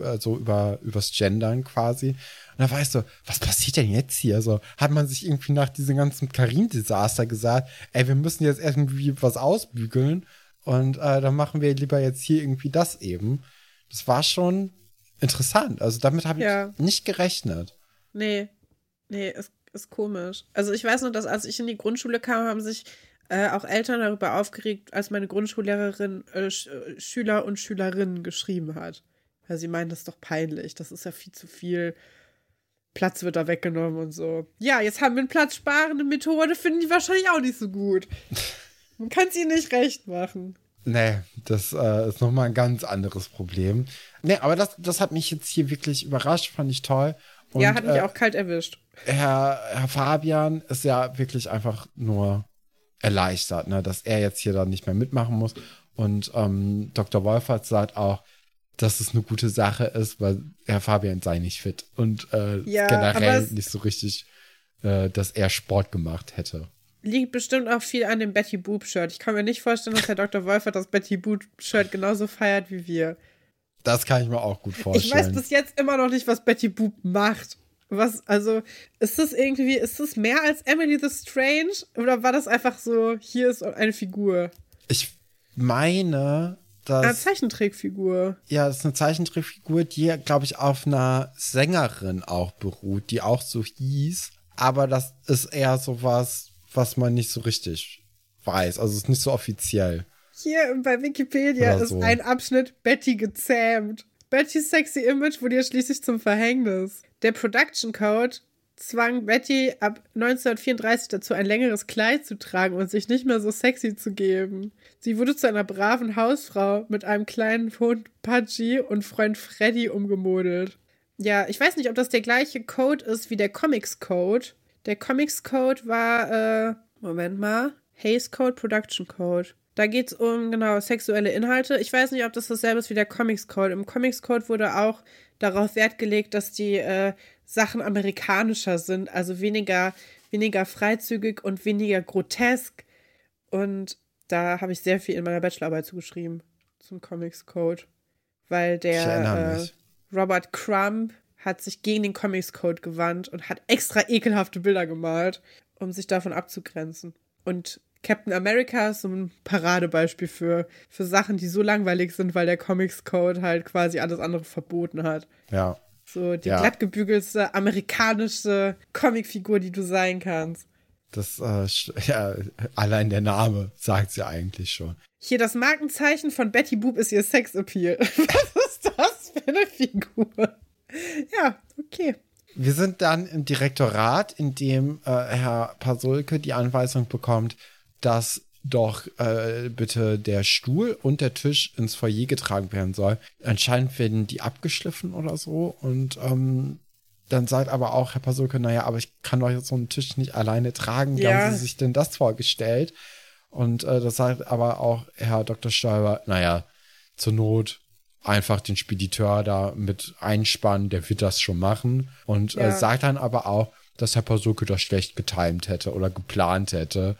äh, so über, übers Gendern quasi. Und da weißt du, was passiert denn jetzt hier? Also, hat man sich irgendwie nach diesem ganzen Karin-Desaster gesagt, ey, wir müssen jetzt irgendwie was ausbügeln und äh, dann machen wir lieber jetzt hier irgendwie das eben. Das war schon interessant. Also, damit habe ich ja. nicht gerechnet. Nee, nee, ist, ist komisch. Also ich weiß nur, dass als ich in die Grundschule kam, haben sich äh, auch Eltern darüber aufgeregt, als meine Grundschullehrerin äh, Sch äh, Schüler und Schülerinnen geschrieben hat. Weil sie meinen, das ist doch peinlich, das ist ja viel zu viel. Platz wird da weggenommen und so. Ja, jetzt haben wir eine platzsparende Methode, finden die wahrscheinlich auch nicht so gut. Man kann es ihnen nicht recht machen. Nee, das äh, ist nochmal ein ganz anderes Problem. Nee, aber das, das hat mich jetzt hier wirklich überrascht, fand ich toll. Und, ja, hat mich äh, auch kalt erwischt. Herr, Herr Fabian ist ja wirklich einfach nur erleichtert, ne, dass er jetzt hier dann nicht mehr mitmachen muss. Und ähm, Dr. Wolfert sagt auch, dass es eine gute Sache ist, weil Herr Fabian sei nicht fit und äh, ja, generell nicht so richtig, äh, dass er Sport gemacht hätte. Liegt bestimmt auch viel an dem Betty Boop-Shirt. Ich kann mir nicht vorstellen, dass Herr Dr. Wolfert das Betty Boop-Shirt genauso feiert wie wir. Das kann ich mir auch gut vorstellen. Ich weiß bis jetzt immer noch nicht, was Betty Boop macht. Was, also, ist das irgendwie, ist das mehr als Emily the Strange? Oder war das einfach so, hier ist eine Figur? Ich meine, dass. Eine Zeichentrickfigur. Ja, das ist eine Zeichentrickfigur, die, glaube ich, auf einer Sängerin auch beruht, die auch so hieß. Aber das ist eher sowas was man nicht so richtig weiß. Also es ist nicht so offiziell. Hier bei Wikipedia Oder ist so. ein Abschnitt Betty gezähmt. Bettys sexy Image wurde ihr schließlich zum Verhängnis. Der Production Code zwang Betty ab 1934 dazu, ein längeres Kleid zu tragen und sich nicht mehr so sexy zu geben. Sie wurde zu einer braven Hausfrau mit einem kleinen Hund Pudgy und Freund Freddy umgemodelt. Ja, ich weiß nicht, ob das der gleiche Code ist wie der Comics Code. Der Comics Code war, äh, Moment mal, Haze Code, Production Code. Da geht es um, genau, sexuelle Inhalte. Ich weiß nicht, ob das dasselbe ist wie der Comics Code. Im Comics Code wurde auch darauf Wert gelegt, dass die äh, Sachen amerikanischer sind, also weniger, weniger freizügig und weniger grotesk. Und da habe ich sehr viel in meiner Bachelorarbeit zugeschrieben zum Comics Code. Weil der äh. Robert Crumb hat sich gegen den Comics Code gewandt und hat extra ekelhafte Bilder gemalt, um sich davon abzugrenzen. Und Captain America ist so ein Paradebeispiel für, für Sachen, die so langweilig sind, weil der Comics Code halt quasi alles andere verboten hat. Ja. So die Ja. glattgebügelste amerikanische Comicfigur, die du sein kannst. Das, äh, ja, allein der Name sagt ja eigentlich schon. Hier das Markenzeichen von Betty Boop ist ihr Sexappeal. Was ist das für eine Figur? Ja, okay. Wir sind dann im Direktorat, in dem äh, Herr Pasulke die Anweisung bekommt, dass doch äh, bitte der Stuhl und der Tisch ins Foyer getragen werden soll. Anscheinend werden die abgeschliffen oder so. Und ähm, dann sagt aber auch Herr Pasulke, naja, aber ich kann doch jetzt so einen Tisch nicht alleine tragen. Wie Ja. haben Sie sich denn das vorgestellt? Und äh, das sagt aber auch Herr Dr. Stoiber, naja, zur Not einfach den Spediteur da mit einspannen, der wird das schon machen. Und äh, Ja. sagt dann aber auch, dass Herr Pasulke das schlecht getimt hätte oder geplant hätte.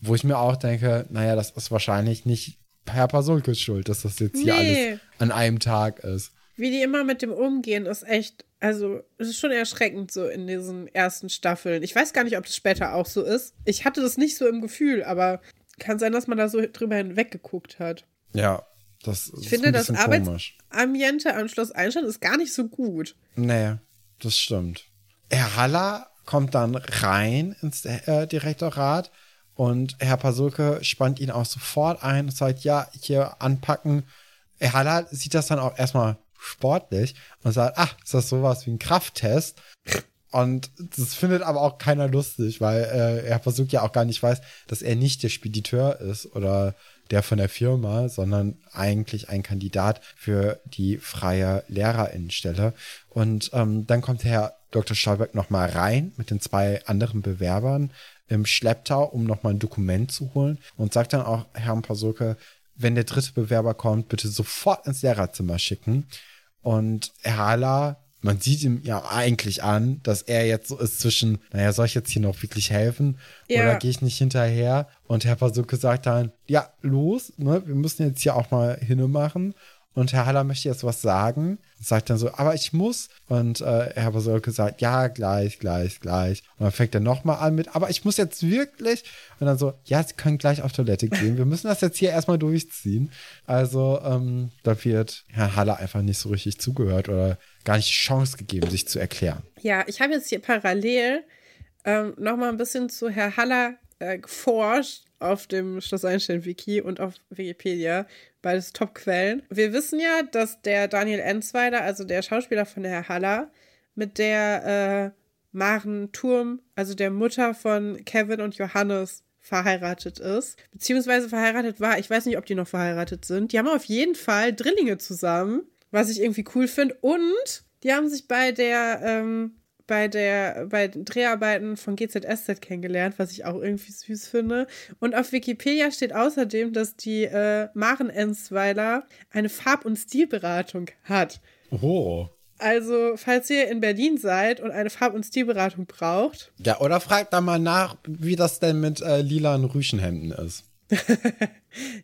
Wo ich mir auch denke, naja, das ist wahrscheinlich nicht Herr Pasulkes Schuld, dass das jetzt hier Nee. alles an einem Tag ist. Wie die immer mit dem umgehen, ist echt, also es ist schon erschreckend so in diesen ersten Staffeln. Ich weiß gar nicht, ob das später auch so ist. Ich hatte das nicht so im Gefühl, aber kann sein, dass man da so drüber hinweggeguckt hat. Ja, das ist Ich finde, ein das bisschen komisch. Arbeitsambiente am Schloss Einstein ist gar nicht so gut. Nee, das stimmt. Herr Haller kommt dann rein ins äh, Direktorat und Herr Pasulke spannt ihn auch sofort ein und sagt, ja, hier anpacken. Herr Haller sieht das dann auch erstmal sportlich und sagt, ach, ist das sowas wie ein Krafttest? Und das findet aber auch keiner lustig, weil äh, Herr Pasulke ja auch gar nicht weiß, dass er nicht der Spediteur ist oder der von der Firma, sondern eigentlich ein Kandidat für die freie Lehrerinnenstelle. Und ähm, dann kommt Herr Dr. Stolberg nochmal rein mit den zwei anderen Bewerbern im Schlepptau, um nochmal ein Dokument zu holen und sagt dann auch Herrn Pasulke, wenn der dritte Bewerber kommt, bitte sofort ins Lehrerzimmer schicken. Und Herr Haller, man sieht ihm ja eigentlich an, dass er jetzt so ist zwischen, naja, soll ich jetzt hier noch wirklich helfen Ja. oder gehe ich nicht hinterher? Und Herr Pasulke sagt dann, ja, los, ne, wir müssen jetzt hier auch mal hinne machen. Und Herr Haller möchte jetzt was sagen und sagt dann so, aber ich muss. Und äh, Herr Pasulke sagt, ja, gleich, gleich, gleich. Und dann fängt er nochmal an mit, aber ich muss jetzt wirklich. Und dann so, ja, Sie können gleich auf Toilette gehen. Wir müssen das jetzt hier erstmal durchziehen. Also, ähm, da wird Herr Haller einfach nicht so richtig zugehört oder gar nicht die Chance gegeben, sich zu erklären. Ja, ich habe jetzt hier parallel ähm, noch mal ein bisschen zu Herr Haller äh, geforscht auf dem Schloss Einstein-Wiki und auf Wikipedia, beides Top-Quellen. Wir wissen ja, dass der Daniel Enzweiler, also der Schauspieler von Herr Haller, mit der äh, Maren Turm, also der Mutter von Kevin und Johannes, verheiratet ist, beziehungsweise verheiratet war. Ich weiß nicht, ob die noch verheiratet sind. Die haben auf jeden Fall Drillinge zusammen, was ich irgendwie cool finde. Und die haben sich bei der, ähm, bei der, bei den Dreharbeiten von GZSZ kennengelernt, was ich auch irgendwie süß finde. Und auf Wikipedia steht außerdem, dass die äh, Maren Enzweiler eine Farb- und Stilberatung hat. Oh. Also, falls ihr in Berlin seid und eine Farb- und Stilberatung braucht, Ja, oder fragt da mal nach, wie das denn mit äh, lilanen Rüschenhemden ist.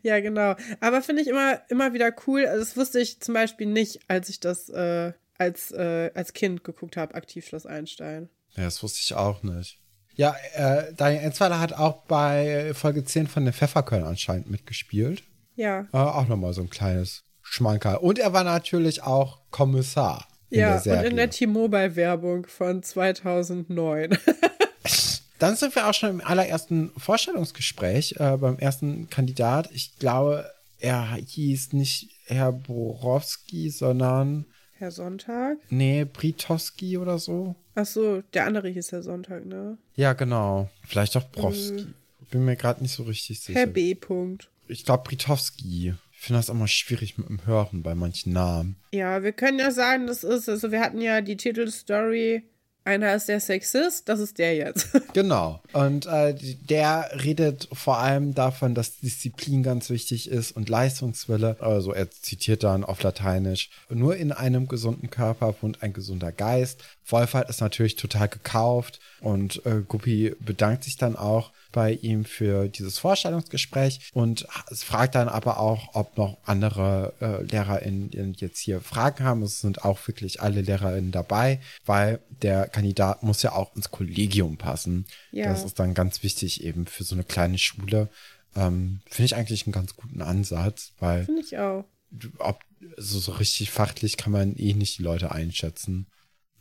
Ja, genau. Aber finde ich immer, immer wieder cool. Also das wusste ich zum Beispiel nicht, als ich das äh, als, äh, als Kind geguckt habe, aktiv Schloss Einstein. Ja, das wusste ich auch nicht. Ja, äh, Daniel Enzweiler hat auch bei Folge 10 von den Pfefferkörnern anscheinend mitgespielt. Ja. Äh, auch nochmal so ein kleines Schmankerl. Und er war natürlich auch Kommissar in ja, der Serie. und in der T-Mobile-Werbung von 2009. Dann sind wir auch schon im allerersten Vorstellungsgespräch äh, beim ersten Kandidat. Ich glaube, er hieß nicht Herr Borowski, sondern Herr Sonntag? nee, Britowski oder so. Ach so, der andere hieß Herr Sonntag, ne? Ja, genau. Vielleicht auch Browski. Bin mir gerade nicht so richtig sicher. Herr B. Punkt. Ich glaube Britowski. Ich finde das immer schwierig mit dem Hören bei manchen Namen. Ja, wir können ja sagen, das ist, also wir hatten ja die Titelstory, einer ist der Sexist, das ist der jetzt. Genau. Und äh, der redet vor allem davon, dass Disziplin ganz wichtig ist und Leistungswille. Also er zitiert dann auf Lateinisch, nur in einem gesunden Körper wohnt ein gesunder Geist. Wolfhard ist natürlich total gekauft und äh, Guppi bedankt sich dann auch bei ihm für dieses Vorstellungsgespräch und fragt dann aber auch, ob noch andere äh, LehrerInnen jetzt hier Fragen haben. Es sind auch wirklich alle LehrerInnen dabei, weil der Kandidat muss ja auch ins Kollegium passen. Ja. Das ist dann ganz wichtig eben für so eine kleine Schule. Ähm, Finde ich eigentlich einen ganz guten Ansatz, weil Finde ich auch. ob, so, so richtig fachlich kann man eh nicht die Leute einschätzen.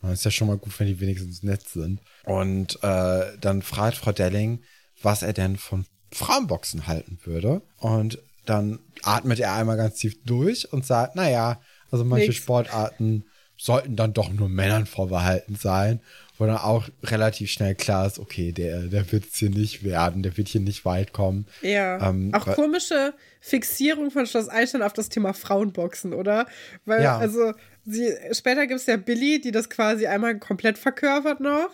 Man ist ja schon mal gut, wenn die wenigstens nett sind. Und äh, dann fragt Frau Delling, was er denn von Frauenboxen halten würde. Und dann atmet er einmal ganz tief durch und sagt, naja, also manche Nix. Sportarten sollten dann doch nur Männern vorbehalten sein. Wo dann auch relativ schnell klar ist, okay, der, der wird es hier nicht werden, der wird hier nicht weit kommen. Ja. Ähm, auch komische Fixierung von Schloss Einstein auf das Thema Frauenboxen, oder? Weil, Ja. also, sie, später gibt es ja Billy, die das quasi einmal komplett verkörpert noch.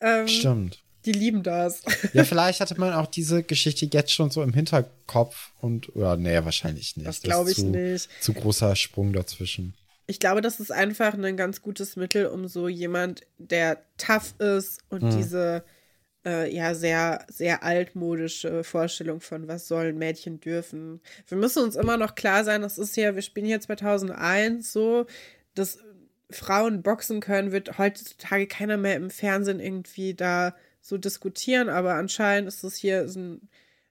Ähm, Stimmt. Die lieben das. Ja, vielleicht hatte man auch diese Geschichte jetzt schon so im Hinterkopf und, oder nee, wahrscheinlich nicht. Das glaube ich zu, nicht. Zu großer Sprung dazwischen. Ich glaube, das ist einfach ein ganz gutes Mittel, um so jemand, der tough ist und diese äh, ja sehr, sehr altmodische Vorstellung von, was sollen Mädchen dürfen. Wir müssen uns immer noch klar sein, das ist ja, wir spielen hier 2001 so, dass Frauen boxen können, wird heutzutage keiner mehr im Fernsehen irgendwie da so diskutieren, aber anscheinend ist das hier so ein,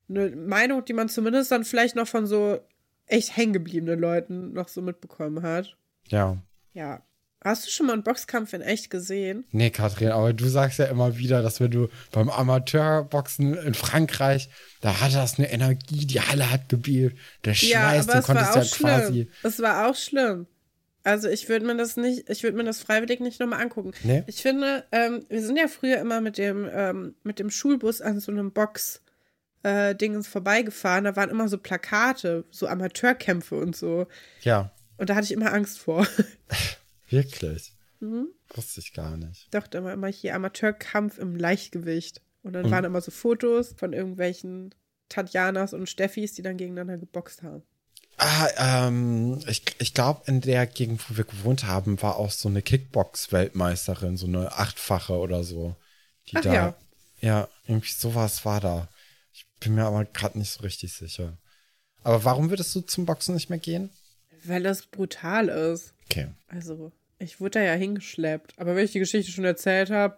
eine Meinung, die man zumindest dann vielleicht noch von so echt hängengebliebenen Leuten noch so mitbekommen hat. Ja. Ja. Hast du schon mal einen Boxkampf in echt gesehen? Nee, Katrin, aber du sagst ja immer wieder, dass wenn du beim Amateurboxen in Frankreich, da hat das eine Energie, die Halle hat gebebt, der Schweiß, du konntest ja quasi. schlimm. Es war auch schlimm. Also ich würde mir das nicht, ich würde mir das freiwillig nicht nochmal angucken. Nee? Ich finde, ähm, wir sind ja früher immer mit dem, ähm, mit dem Schulbus an so einem Box äh, Dingens vorbeigefahren. Da waren immer so Plakate, so Amateurkämpfe und so. Ja, Und da hatte ich immer Angst vor. wirklich. Mhm. Wusste ich gar nicht. Doch, da war immer hier Amateurkampf im Leichtgewicht. Und dann waren immer so Fotos von irgendwelchen Tatjanas und Steffis, die dann gegeneinander geboxt haben. Ah, ähm, ich, ich glaube, in der Gegend, wo wir gewohnt haben, war auch so eine Kickbox-Weltmeisterin, so eine achtfache oder so. Die Ach da, ja. Ja, irgendwie sowas war da. Ich bin mir aber gerade nicht so richtig sicher. Aber warum würdest du zum Boxen nicht mehr gehen? Weil das brutal ist. Okay. Also, ich wurde da ja hingeschleppt. Aber wenn ich die Geschichte schon erzählt habe,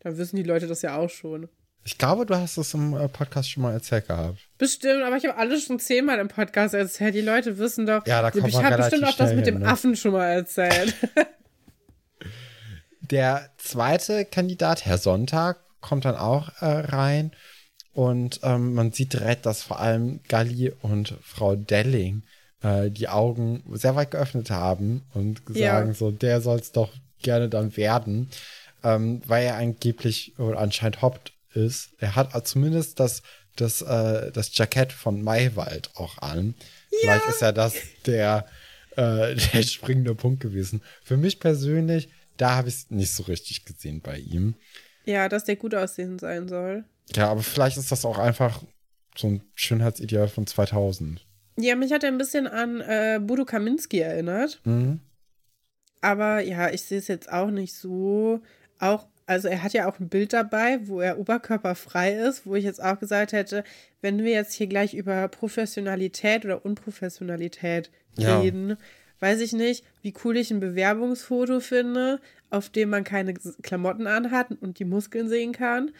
dann wissen die Leute das ja auch schon. Ich glaube, du hast es im äh, Podcast schon mal erzählt gehabt. Bestimmt, aber ich habe alles schon zehnmal im Podcast erzählt. Die Leute wissen doch. Ja, da kommt ich habe bestimmt auch das mit dem hin, ne? Affen schon mal erzählt. Der zweite Kandidat, Herr Sonntag, kommt dann auch äh, rein. Und ähm, man sieht direkt, dass vor allem Galli und Frau Delling äh, die Augen sehr weit geöffnet haben und Ja. sagen so, der soll es doch gerne dann werden, ähm, weil er angeblich oder anscheinend Haupt ist. Er hat zumindest das, das, äh, das Jackett von Maywald auch an. Vielleicht ist ja das der, äh, der springende Punkt gewesen. Für mich persönlich, da habe ich es nicht so richtig gesehen bei ihm. ja, dass der gut aussehen sein soll. Ja, aber vielleicht ist das auch einfach so ein Schönheitsideal von 2000. Ja, mich hat er ein bisschen an äh, Bodo Kaminski erinnert. Mhm. Aber ja, ich sehe es jetzt auch nicht so. Auch, also er hat ja auch ein Bild dabei, wo er oberkörperfrei ist, wo ich jetzt auch gesagt hätte, wenn wir jetzt hier gleich über Professionalität oder Unprofessionalität Ja. reden, weiß ich nicht, wie cool ich ein Bewerbungsfoto finde, auf dem man keine Klamotten anhat und die Muskeln sehen kann.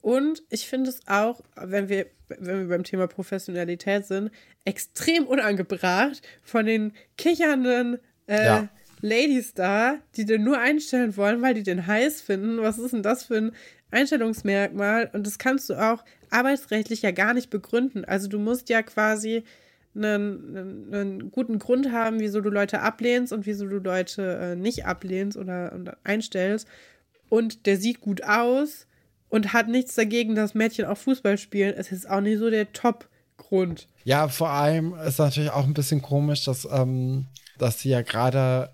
Und ich finde es auch, wenn wir, wenn wir beim Thema Professionalität sind, extrem unangebracht von den kichernden äh, Ja. Ladies da, die den nur einstellen wollen, weil die den heiß finden. Was ist denn das für ein Einstellungsmerkmal und das kannst du auch arbeitsrechtlich ja gar nicht begründen. Also du musst ja quasi einen, einen, einen guten Grund haben, wieso du Leute ablehnst und wieso du Leute äh, nicht ablehnst oder, oder einstellst. Und der sieht gut aus und hat nichts dagegen, dass Mädchen auch Fußball spielen. Es ist auch nicht so der Top-Grund. Ja, vor allem ist natürlich auch ein bisschen komisch, dass, ähm, dass sie ja gerade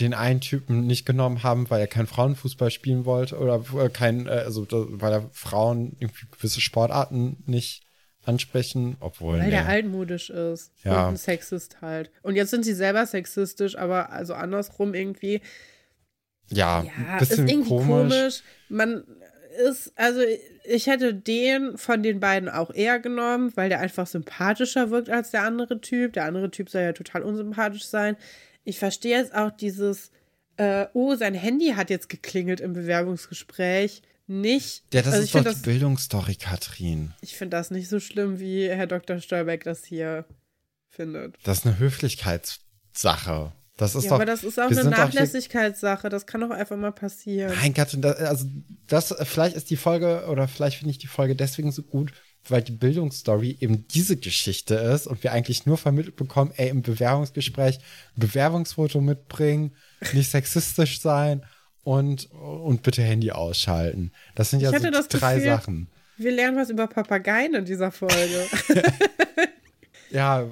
den einen Typen nicht genommen haben, weil er kein Frauenfußball spielen wollte oder äh, kein, äh, also weil er Frauen irgendwie gewisse Sportarten nicht ansprechen, obwohl. Weil nee. der altmodisch ist. Ja. Und ein Sexist halt. Und jetzt sind sie selber sexistisch, aber also andersrum irgendwie. Ja, Ja, ist irgendwie komisch. komisch. Man ist, also ich hätte den von den beiden auch eher genommen, weil der einfach sympathischer wirkt als der andere Typ. Der andere Typ soll ja total unsympathisch sein. Ich verstehe jetzt auch dieses, äh, oh, sein Handy hat jetzt geklingelt im Bewerbungsgespräch. Nicht. Ja, das also ist doch finde die das, Bildungsstory, Katrin. ich find das nicht so schlimm, wie Herr Dr. Stolbeck das hier findet. Das ist eine Höflichkeitssache. Das ist ja, doch. aber das ist auch eine Nachlässigkeitssache. Das kann doch einfach mal passieren. Nein, Katrin, das, also das, vielleicht ist die Folge, oder vielleicht finde ich die Folge deswegen so gut, weil die Bildungsstory eben diese Geschichte ist und wir eigentlich nur vermittelt bekommen, ey, im Bewerbungsgespräch ein Bewerbungsfoto mitbringen, nicht sexistisch sein und, und bitte Handy ausschalten. Das sind ja so drei Gefühl- Sachen. Wir lernen was über Papageien in dieser Folge. Ja,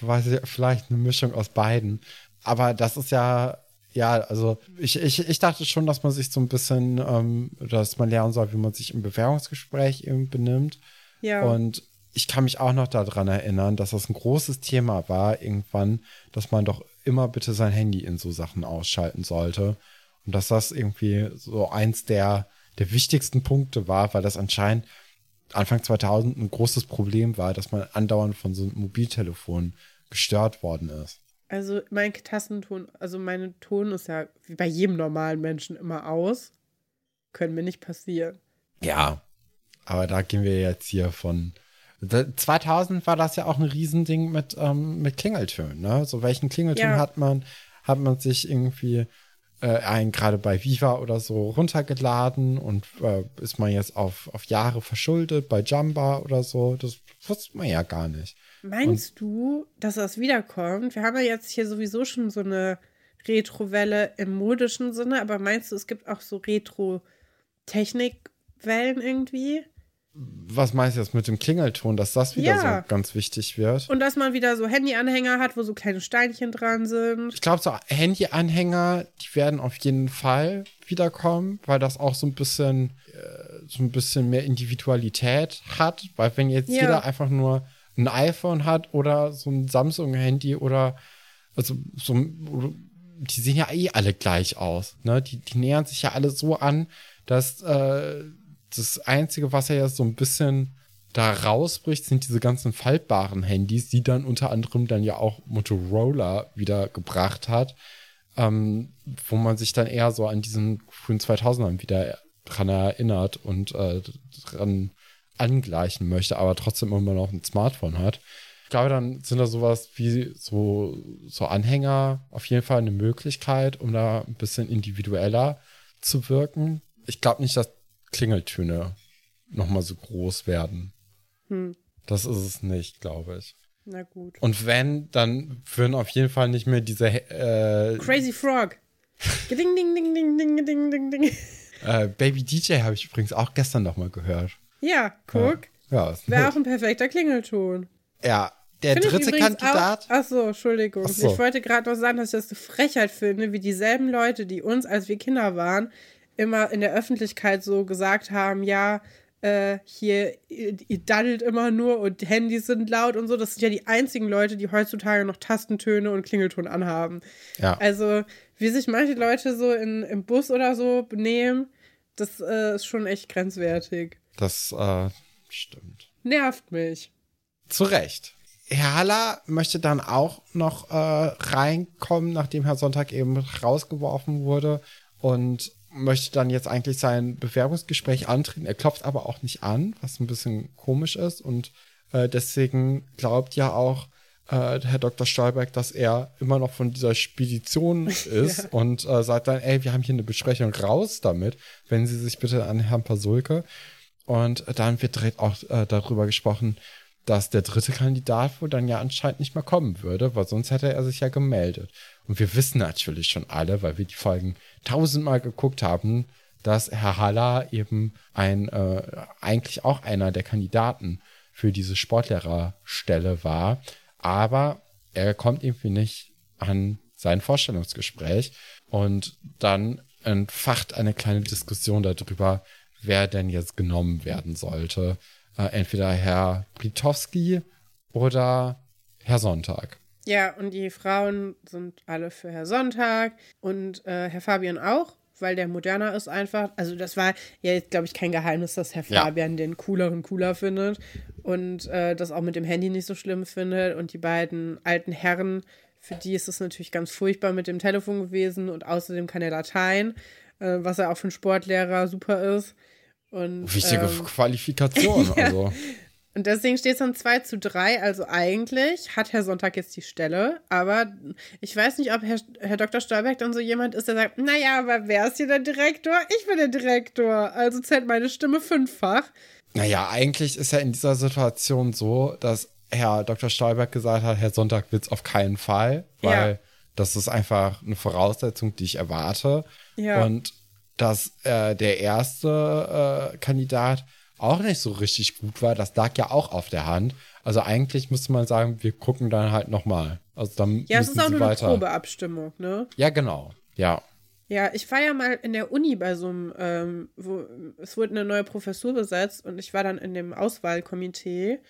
weiß ich, vielleicht eine Mischung aus beiden. Aber das ist ja, ja, also ich, ich, ich dachte schon, dass man sich so ein bisschen, ähm, dass man lernen soll, wie man sich im Bewerbungsgespräch eben benimmt. ja. Und ich kann mich auch noch daran erinnern, dass das ein großes Thema war irgendwann, dass man doch immer bitte sein Handy in so Sachen ausschalten sollte. Und dass das irgendwie so eins der, der wichtigsten Punkte war, weil das anscheinend Anfang 2000 ein großes Problem war, dass man andauernd von so einem Mobiltelefon gestört worden ist. Also mein Tastenton, also mein Ton ist ja wie bei jedem normalen Menschen immer aus. Können mir nicht passieren. Ja, aber da gehen wir jetzt hier von. 2000 war das ja auch ein Riesending mit, ähm, mit Klingeltönen, ne? So welchen Klingelton Ja. hat man, hat man sich irgendwie äh, ein gerade bei Viva oder so runtergeladen und äh, ist man jetzt auf, auf Jahre verschuldet bei Jamba oder so. Das wusste man ja gar nicht. Meinst du, dass das wiederkommt? Wir haben ja jetzt hier sowieso schon so eine Retrowelle im modischen Sinne, aber meinst du, es gibt auch so Retro-Technikwellen irgendwie? Was meinst du jetzt mit dem Klingelton, dass das wieder Ja. so ganz wichtig wird? Und dass man wieder so Handyanhänger hat, wo so kleine Steinchen dran sind. Ich glaube, so Handy-Anhänger, die werden auf jeden Fall wiederkommen, weil das auch so ein bisschen, äh, so ein bisschen mehr Individualität hat. Weil wenn jetzt Ja. jeder einfach nur ein iPhone hat oder so ein Samsung-Handy oder also so die sehen ja eh alle gleich aus. Ne? Die, die nähern sich ja alle so an, dass äh, das Einzige, was ja so ein bisschen da rausbricht, sind diese ganzen faltbaren Handys, die dann unter anderem dann ja auch Motorola wieder gebracht hat, ähm, wo man sich dann eher so an diesen frühen 2000ern wieder dran erinnert und äh, dran angleichen möchte, aber trotzdem immer noch ein Smartphone hat. Ich glaube, dann sind da sowas wie so, so Anhänger auf jeden Fall eine Möglichkeit, um da ein bisschen individueller zu wirken. Ich glaube nicht, dass Klingeltöne nochmal so groß werden. Hm, Das ist es nicht, glaube ich. na gut. Und wenn, dann würden auf jeden Fall nicht mehr diese äh, Crazy Frog. Ding, ding, ding, ding, ding, ding, ding, ding. äh, Baby DJ habe ich übrigens auch gestern nochmal gehört. Ja, guck. Ja, ist Wäre auch ein perfekter Klingelton. ja der Finde dritte Kandidat. Auch, ach so, Entschuldigung. Ach so. Ich wollte gerade noch sagen, dass ich das eine Frechheit finde, wie dieselben Leute, die uns, als wir Kinder waren, immer in der Öffentlichkeit so gesagt haben, ja, äh, hier, ihr, ihr daddelt immer nur und Handys sind laut und so. Das sind ja die einzigen Leute, die heutzutage noch Tastentöne und Klingelton anhaben. Ja. Also, wie sich manche Leute so in, im Bus oder so benehmen, das äh, ist schon echt grenzwertig. Das äh, stimmt. Nervt mich. Zu Recht. Herr Haller möchte dann auch noch äh, reinkommen, nachdem Herr Sonntag eben rausgeworfen wurde und möchte dann jetzt eigentlich sein Bewerbungsgespräch antreten. Er klopft aber auch nicht an, was ein bisschen komisch ist und äh, deswegen glaubt ja auch äh, Herr Dr. Stolberg, dass er immer noch von dieser Spedition ist ja. und äh, sagt dann, ey, wir haben hier eine Besprechung raus damit, wenn Sie sich bitte an Herrn Pasulke. Und dann wird auch äh, darüber gesprochen, dass der dritte Kandidat wohl dann ja anscheinend nicht mehr kommen würde, weil sonst hätte er sich ja gemeldet. Und wir wissen natürlich schon alle, weil wir die Folgen tausendmal geguckt haben, dass Herr Haller eben ein, äh, eigentlich auch einer der Kandidaten für diese Sportlehrerstelle war. Aber er kommt irgendwie nicht an sein Vorstellungsgespräch. Und dann entfacht eine kleine Diskussion darüber, wer denn jetzt genommen werden sollte. Äh, entweder Herr Britowski oder Herr Sonntag. Ja, und die Frauen sind alle für Herr Sonntag und äh, Herr Fabian auch, weil der moderner ist einfach. Also das war ja jetzt, glaube ich, kein Geheimnis, dass Herr ja. Fabian den cooleren cooler findet und äh, das auch mit dem Handy nicht so schlimm findet. Und die beiden alten Herren, für die ist es natürlich ganz furchtbar mit dem Telefon gewesen und außerdem kann er Latein, äh, was ja auch für einen Sportlehrer super ist. Und, Wichtige ähm, Qualifikation, ja. also. Und deswegen steht es dann 2 zu 3. Also eigentlich hat Herr Sonntag jetzt die Stelle. Aber ich weiß nicht, ob Herr, Herr Dr. Stolberg dann so jemand ist, der sagt, naja, aber wer ist hier der Direktor? Ich bin der Direktor. Also zählt meine Stimme fünffach. Naja, eigentlich ist ja in dieser Situation so, dass Herr Dr. Stolberg gesagt hat, Herr Sonntag will es auf keinen Fall, weil ja. Das ist einfach eine Voraussetzung, die ich erwarte. Ja. Und dass äh, der erste äh, Kandidat auch nicht so richtig gut war, das lag ja auch auf der Hand. Also eigentlich müsste man sagen, wir gucken dann halt nochmal. Also dann ja, es ist auch nur weiter. eine Probeabstimmung, ne? Ja, genau. Ja. Ja, ich war ja mal in der Uni bei so einem, ähm, wo es wurde eine neue Professur besetzt und ich war dann in dem Auswahlkomitee.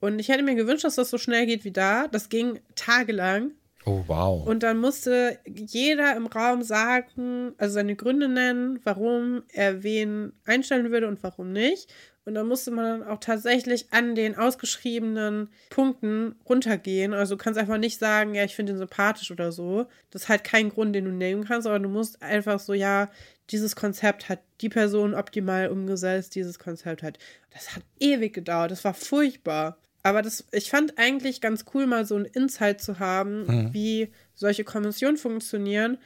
Und ich hätte mir gewünscht, dass das so schnell geht wie da. Das ging tagelang. Oh, wow. Und dann musste jeder im Raum sagen, also seine Gründe nennen, warum er wen einstellen würde und warum nicht. Und dann musste man dann auch tatsächlich an den ausgeschriebenen Punkten runtergehen. Also du kannst einfach nicht sagen, ja, ich finde ihn sympathisch oder so. Das ist halt kein Grund, den du nehmen kannst, aber du musst einfach so, ja, dieses Konzept hat die Person optimal umgesetzt, dieses Konzept hat. Das hat ewig gedauert, das war furchtbar. Aber das, ich fand eigentlich ganz cool, mal so ein Insight zu haben, mhm. wie solche Kommissionen funktionieren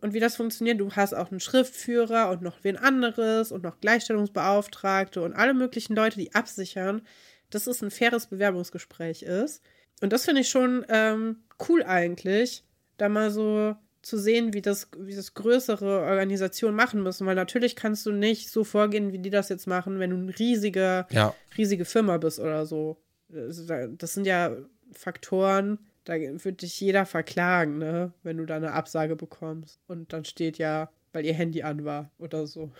und wie das funktioniert. Du hast auch einen Schriftführer und noch wen anderes und noch Gleichstellungsbeauftragte und alle möglichen Leute, die absichern, dass es ein faires Bewerbungsgespräch ist. Und das finde ich schon ähm, cool eigentlich, da mal so zu sehen, wie das, wie das größere Organisationen machen müssen, weil natürlich kannst du nicht so vorgehen, wie die das jetzt machen, wenn du eine riesige, ja. riesige Firma bist oder so. Das sind ja Faktoren, da wird dich jeder verklagen, ne? Wenn du da eine Absage bekommst. Und dann steht ja, weil ihr Handy an war oder so.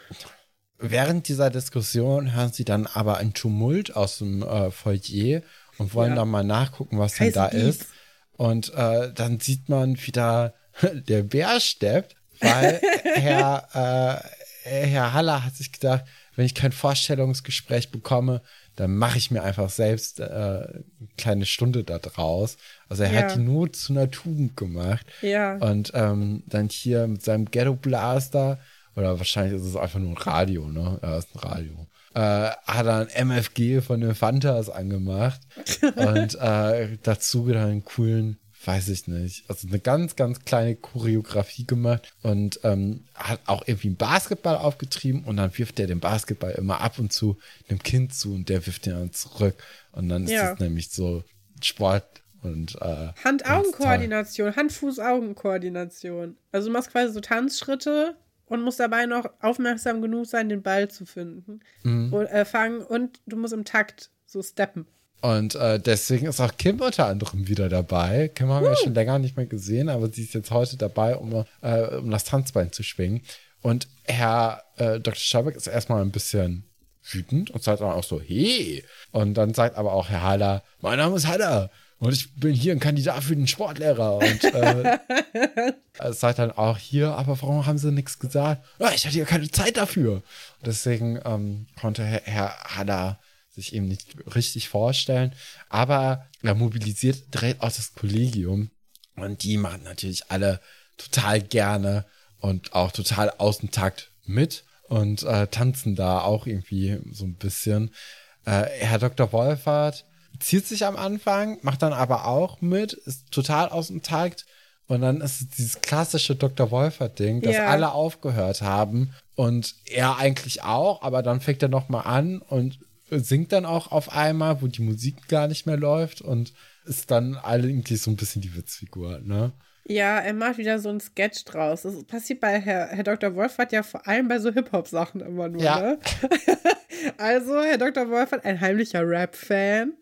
Während dieser Diskussion hören sie dann aber ein Tumult aus dem äh, Foyer und wollen ja. dann mal nachgucken, was denn da Beef. ist. Und äh, dann sieht man wieder der Bär steppt, weil Herr, äh, Herr Haller hat sich gedacht, wenn ich kein Vorstellungsgespräch bekomme, dann mache ich mir einfach selbst äh, eine kleine Stunde da draus. Also er ja. hat die Not zu einer Tugend gemacht. Ja. Und ähm, dann hier mit seinem Ghetto Blaster, oder wahrscheinlich ist es einfach nur ein Radio, ne? Ja, ist ein Radio. Äh, hat er ein MFG von den Fantas angemacht und äh, dazu dann einen coolen weiß ich nicht, also eine ganz, ganz kleine Choreografie gemacht und ähm, hat auch irgendwie einen Basketball aufgetrieben und dann wirft er den Basketball immer ab und zu einem Kind zu und der wirft ihn dann zurück und dann ist ja. das nämlich so Sport und äh, Hand-Augen-Koordination, Hand-Fuß-Augen-Koordination. Also du machst quasi so Tanzschritte und musst dabei noch aufmerksam genug sein, den Ball zu finden mhm. und äh, fangen und du musst im Takt so steppen. Und äh, deswegen ist auch Kim unter anderem wieder dabei. Kim haben wir ja schon länger nicht mehr gesehen, aber sie ist jetzt heute dabei, um, äh, um das Tanzbein zu schwingen. Und Herr äh, Dr. Schabeck ist erstmal ein bisschen wütend und sagt dann auch so, hey. Und dann sagt aber auch Herr Haller, mein Name ist Haller und ich bin hier ein Kandidat für den Sportlehrer. Und äh, es sagt dann auch hier, aber warum haben sie nichts gesagt? Ja, ich hatte ja keine Zeit dafür. Und deswegen ähm, konnte Herr, Herr Haller sich eben nicht richtig vorstellen. Aber er mobilisiert direkt auch das Kollegium. Und die machen natürlich alle total gerne und auch total aus dem Takt mit und äh, tanzen da auch irgendwie so ein bisschen. Äh, Herr Dr. Wolfert zieht sich am Anfang, macht dann aber auch mit, ist total aus dem Takt. Und dann ist es dieses klassische Dr. Wolfert-Ding, dass Ja. alle aufgehört haben und er eigentlich auch, aber dann fängt er nochmal an und singt dann auch auf einmal, wo die Musik gar nicht mehr läuft und ist dann eigentlich so ein bisschen die Witzfigur, ne? Ja, er macht wieder so einen Sketch draus. Das passiert bei Herr, Herr Dr. Wolfert ja vor allem bei so Hip-Hop-Sachen immer nur, Ja. ne? also, Herr Dr. Wolfert, ein heimlicher Rap-Fan.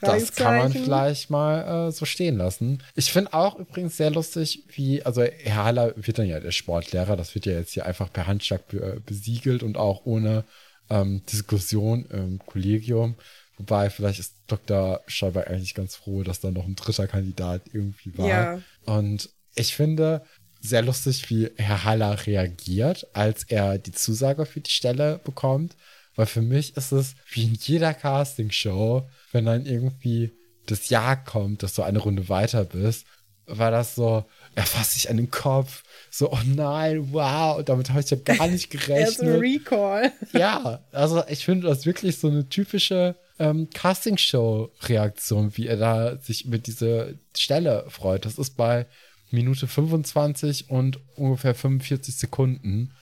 Das kann man vielleicht mal äh, so stehen lassen. Ich finde auch übrigens sehr lustig, wie, also Herr Haller wird dann ja der Sportlehrer, das wird ja jetzt hier einfach per Handschlag äh, besiegelt und auch ohne ähm, Diskussion im Kollegium. Wobei, vielleicht ist Dr. Schauber eigentlich ganz froh, dass da noch ein dritter Kandidat irgendwie war. Ja. Und ich finde sehr lustig, wie Herr Haller reagiert, als er die Zusage für die Stelle bekommt. Weil für mich ist es wie in jeder Castingshow, wenn dann irgendwie das Jahr kommt, dass du eine Runde weiter bist, war das so, er fasst sich an den Kopf, so, oh nein, wow, damit habe ich ja gar nicht Er ist ein gerechnet. Recall. ja, also ich finde das wirklich so eine typische ähm, Castingshow-Reaktion, wie er da sich mit dieser Stelle freut. Das ist bei Minute 25 und ungefähr 45 Sekunden.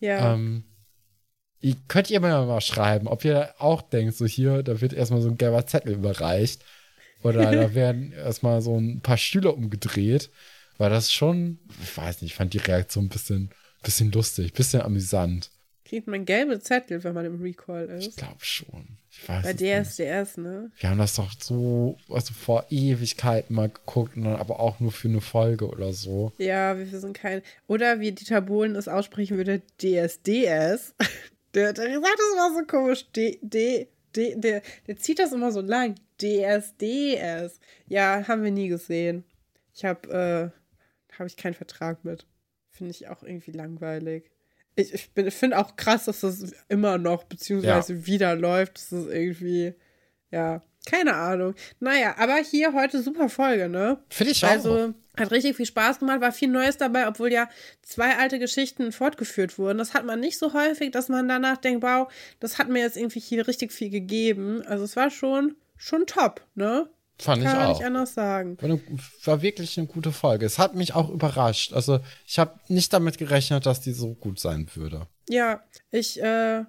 Ja. Ähm, könnt ihr mir mal schreiben, ob ihr auch denkt, so hier, da wird erstmal so ein gelber Zettel überreicht. Oder da werden erstmal so ein paar Stühle umgedreht. Weil das schon, ich weiß nicht, ich fand die Reaktion ein bisschen, bisschen lustig, bisschen amüsant. Kriegt man gelbe Zettel, wenn man im Recall Ich ist. glaube schon. Ich weiß Bei. DSDS, ne? Wir haben das doch so, also vor Ewigkeiten mal geguckt und dann aber auch nur für eine Folge oder so. Ja, wir sind kein. Oder wie Dieter Bohlen es aussprechen würde, DSDS. Der, der sagt das immer so komisch. D, D, D, der, der zieht das immer so lang. DSDS. Ja, haben wir nie gesehen. Ich habe, äh, habe ich keinen Vertrag mit. Finde ich auch irgendwie langweilig. Ich, ich, finde auch krass, dass das immer noch, beziehungsweise wieder läuft. Das ist irgendwie, ja, keine Ahnung. Naja, aber hier heute super Folge, ne? Finde ich auch. Also hat richtig viel Spaß gemacht, war viel Neues dabei, obwohl ja zwei alte Geschichten fortgeführt wurden. Das hat man nicht so häufig, dass man danach denkt, wow, das hat mir jetzt irgendwie hier richtig viel gegeben. Also es war schon, schon top, ne? Fand ich Kann man auch. nicht anders sagen. War, wirklich eine gute Folge. Es hat mich auch überrascht. Also ich habe nicht damit gerechnet, dass die so gut sein würde. Ja, ich, äh,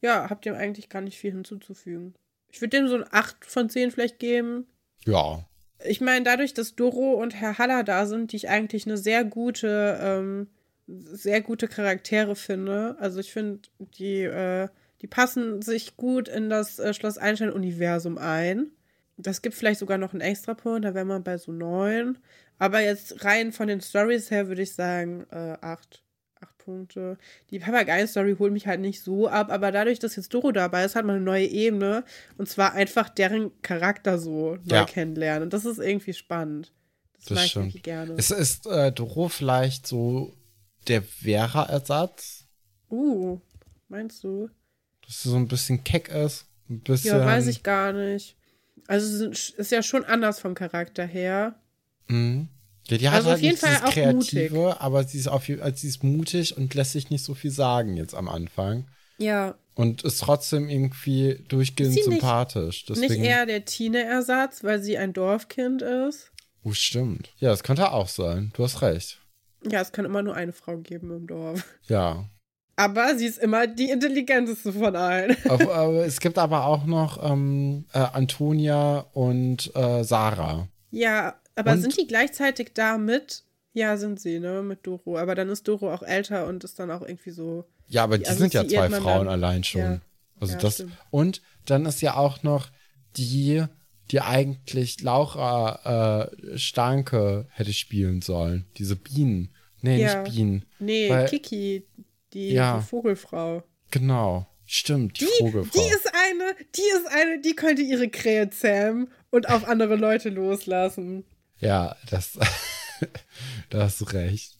ja, hab dem eigentlich gar nicht viel hinzuzufügen. Ich würde dem so ein 8 von 10 vielleicht geben. Ja. Ich meine, dadurch, dass Doro und Herr Haller da sind, die ich eigentlich eine sehr gute, ähm, sehr gute Charaktere finde. Also ich finde, die, äh, die passen sich gut in das äh, Schloss Einstein-Universum ein. Das gibt vielleicht sogar noch einen Extrapunkt, da wären wir bei so neun. Aber jetzt rein von den Stories her würde ich sagen, äh, acht. Acht Punkte. Die Papageien-Story holt mich halt nicht so ab, aber dadurch, dass jetzt Doro dabei ist, hat man eine neue Ebene. Und zwar einfach deren Charakter so neu Ja. kennenlernen. Und das ist irgendwie spannend. Das, Das mag ich stimmt. irgendwie gerne. Es ist äh, Doro vielleicht so der Vera-Ersatz, uh, meinst du? Dass sie so ein bisschen keck ist. Ein bisschen. Ja, weiß ich gar nicht. Also ist ja schon anders vom Charakter her. Mhm. Ja, die hat Also auf halt jeden nicht Fall auch Kreative, aber sie ist, auf, also sie ist mutig und lässt sich nicht so viel sagen jetzt am Anfang. Ja. Und ist trotzdem irgendwie durchgehend sie nicht- sympathisch. Deswegen, Nicht eher der Tine-Ersatz, weil sie ein Dorfkind ist. Oh, stimmt. Ja, das könnte auch sein. Du hast recht. Ja, es kann immer nur eine Frau geben im Dorf. Ja. Aber sie ist immer die intelligenteste von allen. Auf, äh, es gibt aber auch noch ähm, äh, Antonia und äh, Sarah. Ja, aber Und- sind die gleichzeitig da mit? Ja, sind sie, ne? Mit Doro. Aber dann ist Doro auch älter und ist dann auch irgendwie so. Ja, aber die Die sind ja zwei Frauen dann- allein schon. Ja. Also Ja, das. stimmt. Und dann ist ja auch noch die, die eigentlich Laura äh, Starke hätte spielen sollen. Diese Bienen. Nee, Ja. nicht Bienen. Nee, Weil- Kiki, die, Ja. die Vogelfrau. Genau. Stimmt, die, Die, Vogelfrau. die ist eine, die ist eine, die könnte ihre Krähe zähmen und auf andere Leute loslassen. Ja, das, da hast du recht.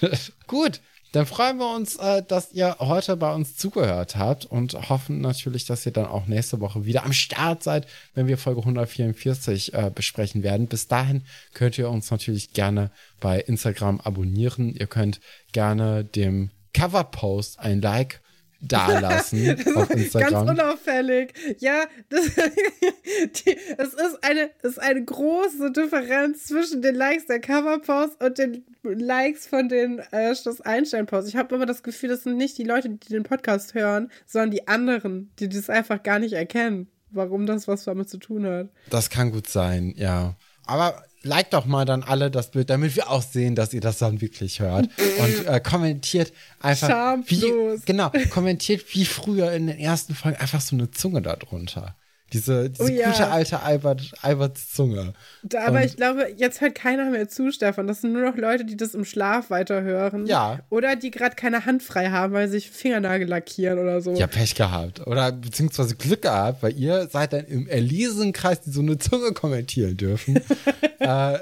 Gut, dann freuen wir uns, äh, dass ihr heute bei uns zugehört habt und hoffen natürlich, dass ihr dann auch nächste Woche wieder am Start seid, wenn wir Folge 144 äh, besprechen werden. Bis dahin könnt ihr uns natürlich gerne bei Instagram abonnieren. Ihr könnt gerne dem Coverpost ein Like dalassen auf Instagram. Ganz unauffällig. Ja, das, die, es ist eine, es ist eine große Differenz zwischen den Likes der Coverpost und den Likes von den äh, Schloss Einstein-Posts. Ich habe immer das Gefühl, das sind nicht die Leute, die den Podcast hören, sondern die anderen, die das einfach gar nicht erkennen, warum das was damit zu tun hat. Das kann gut sein, ja. Aber liked doch mal dann alle das Bild, damit wir auch sehen, dass ihr das dann wirklich hört. Und äh, kommentiert einfach, wie, Schamlos. genau, kommentiert wie früher in den ersten Folgen einfach so eine Zunge darunter. Diese, diese Oh ja. gute alte Albert, Alberts Zunge. Da, aber Und- ich glaube, jetzt hört keiner mehr zu, Stefan. Das sind nur noch Leute, die das im Schlaf weiterhören. Ja. Oder die gerade keine Hand frei haben, weil sie sich Fingernagel lackieren oder so. Ja, Pech gehabt. Oder beziehungsweise Glück gehabt, weil ihr seid dann im Erlesenkreis, die so eine Zunge kommentieren dürfen. äh,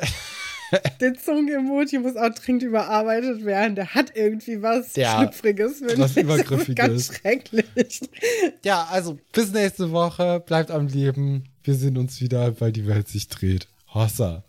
Der Zungen-Emoji muss auch dringend überarbeitet werden. Der hat irgendwie was Ja, Schlüpfriges. was. Übergriffiges. Ganz schrecklich. ja, also bis nächste Woche. Bleibt am Leben. Wir sehen uns wieder, weil die Welt sich dreht. Hossa.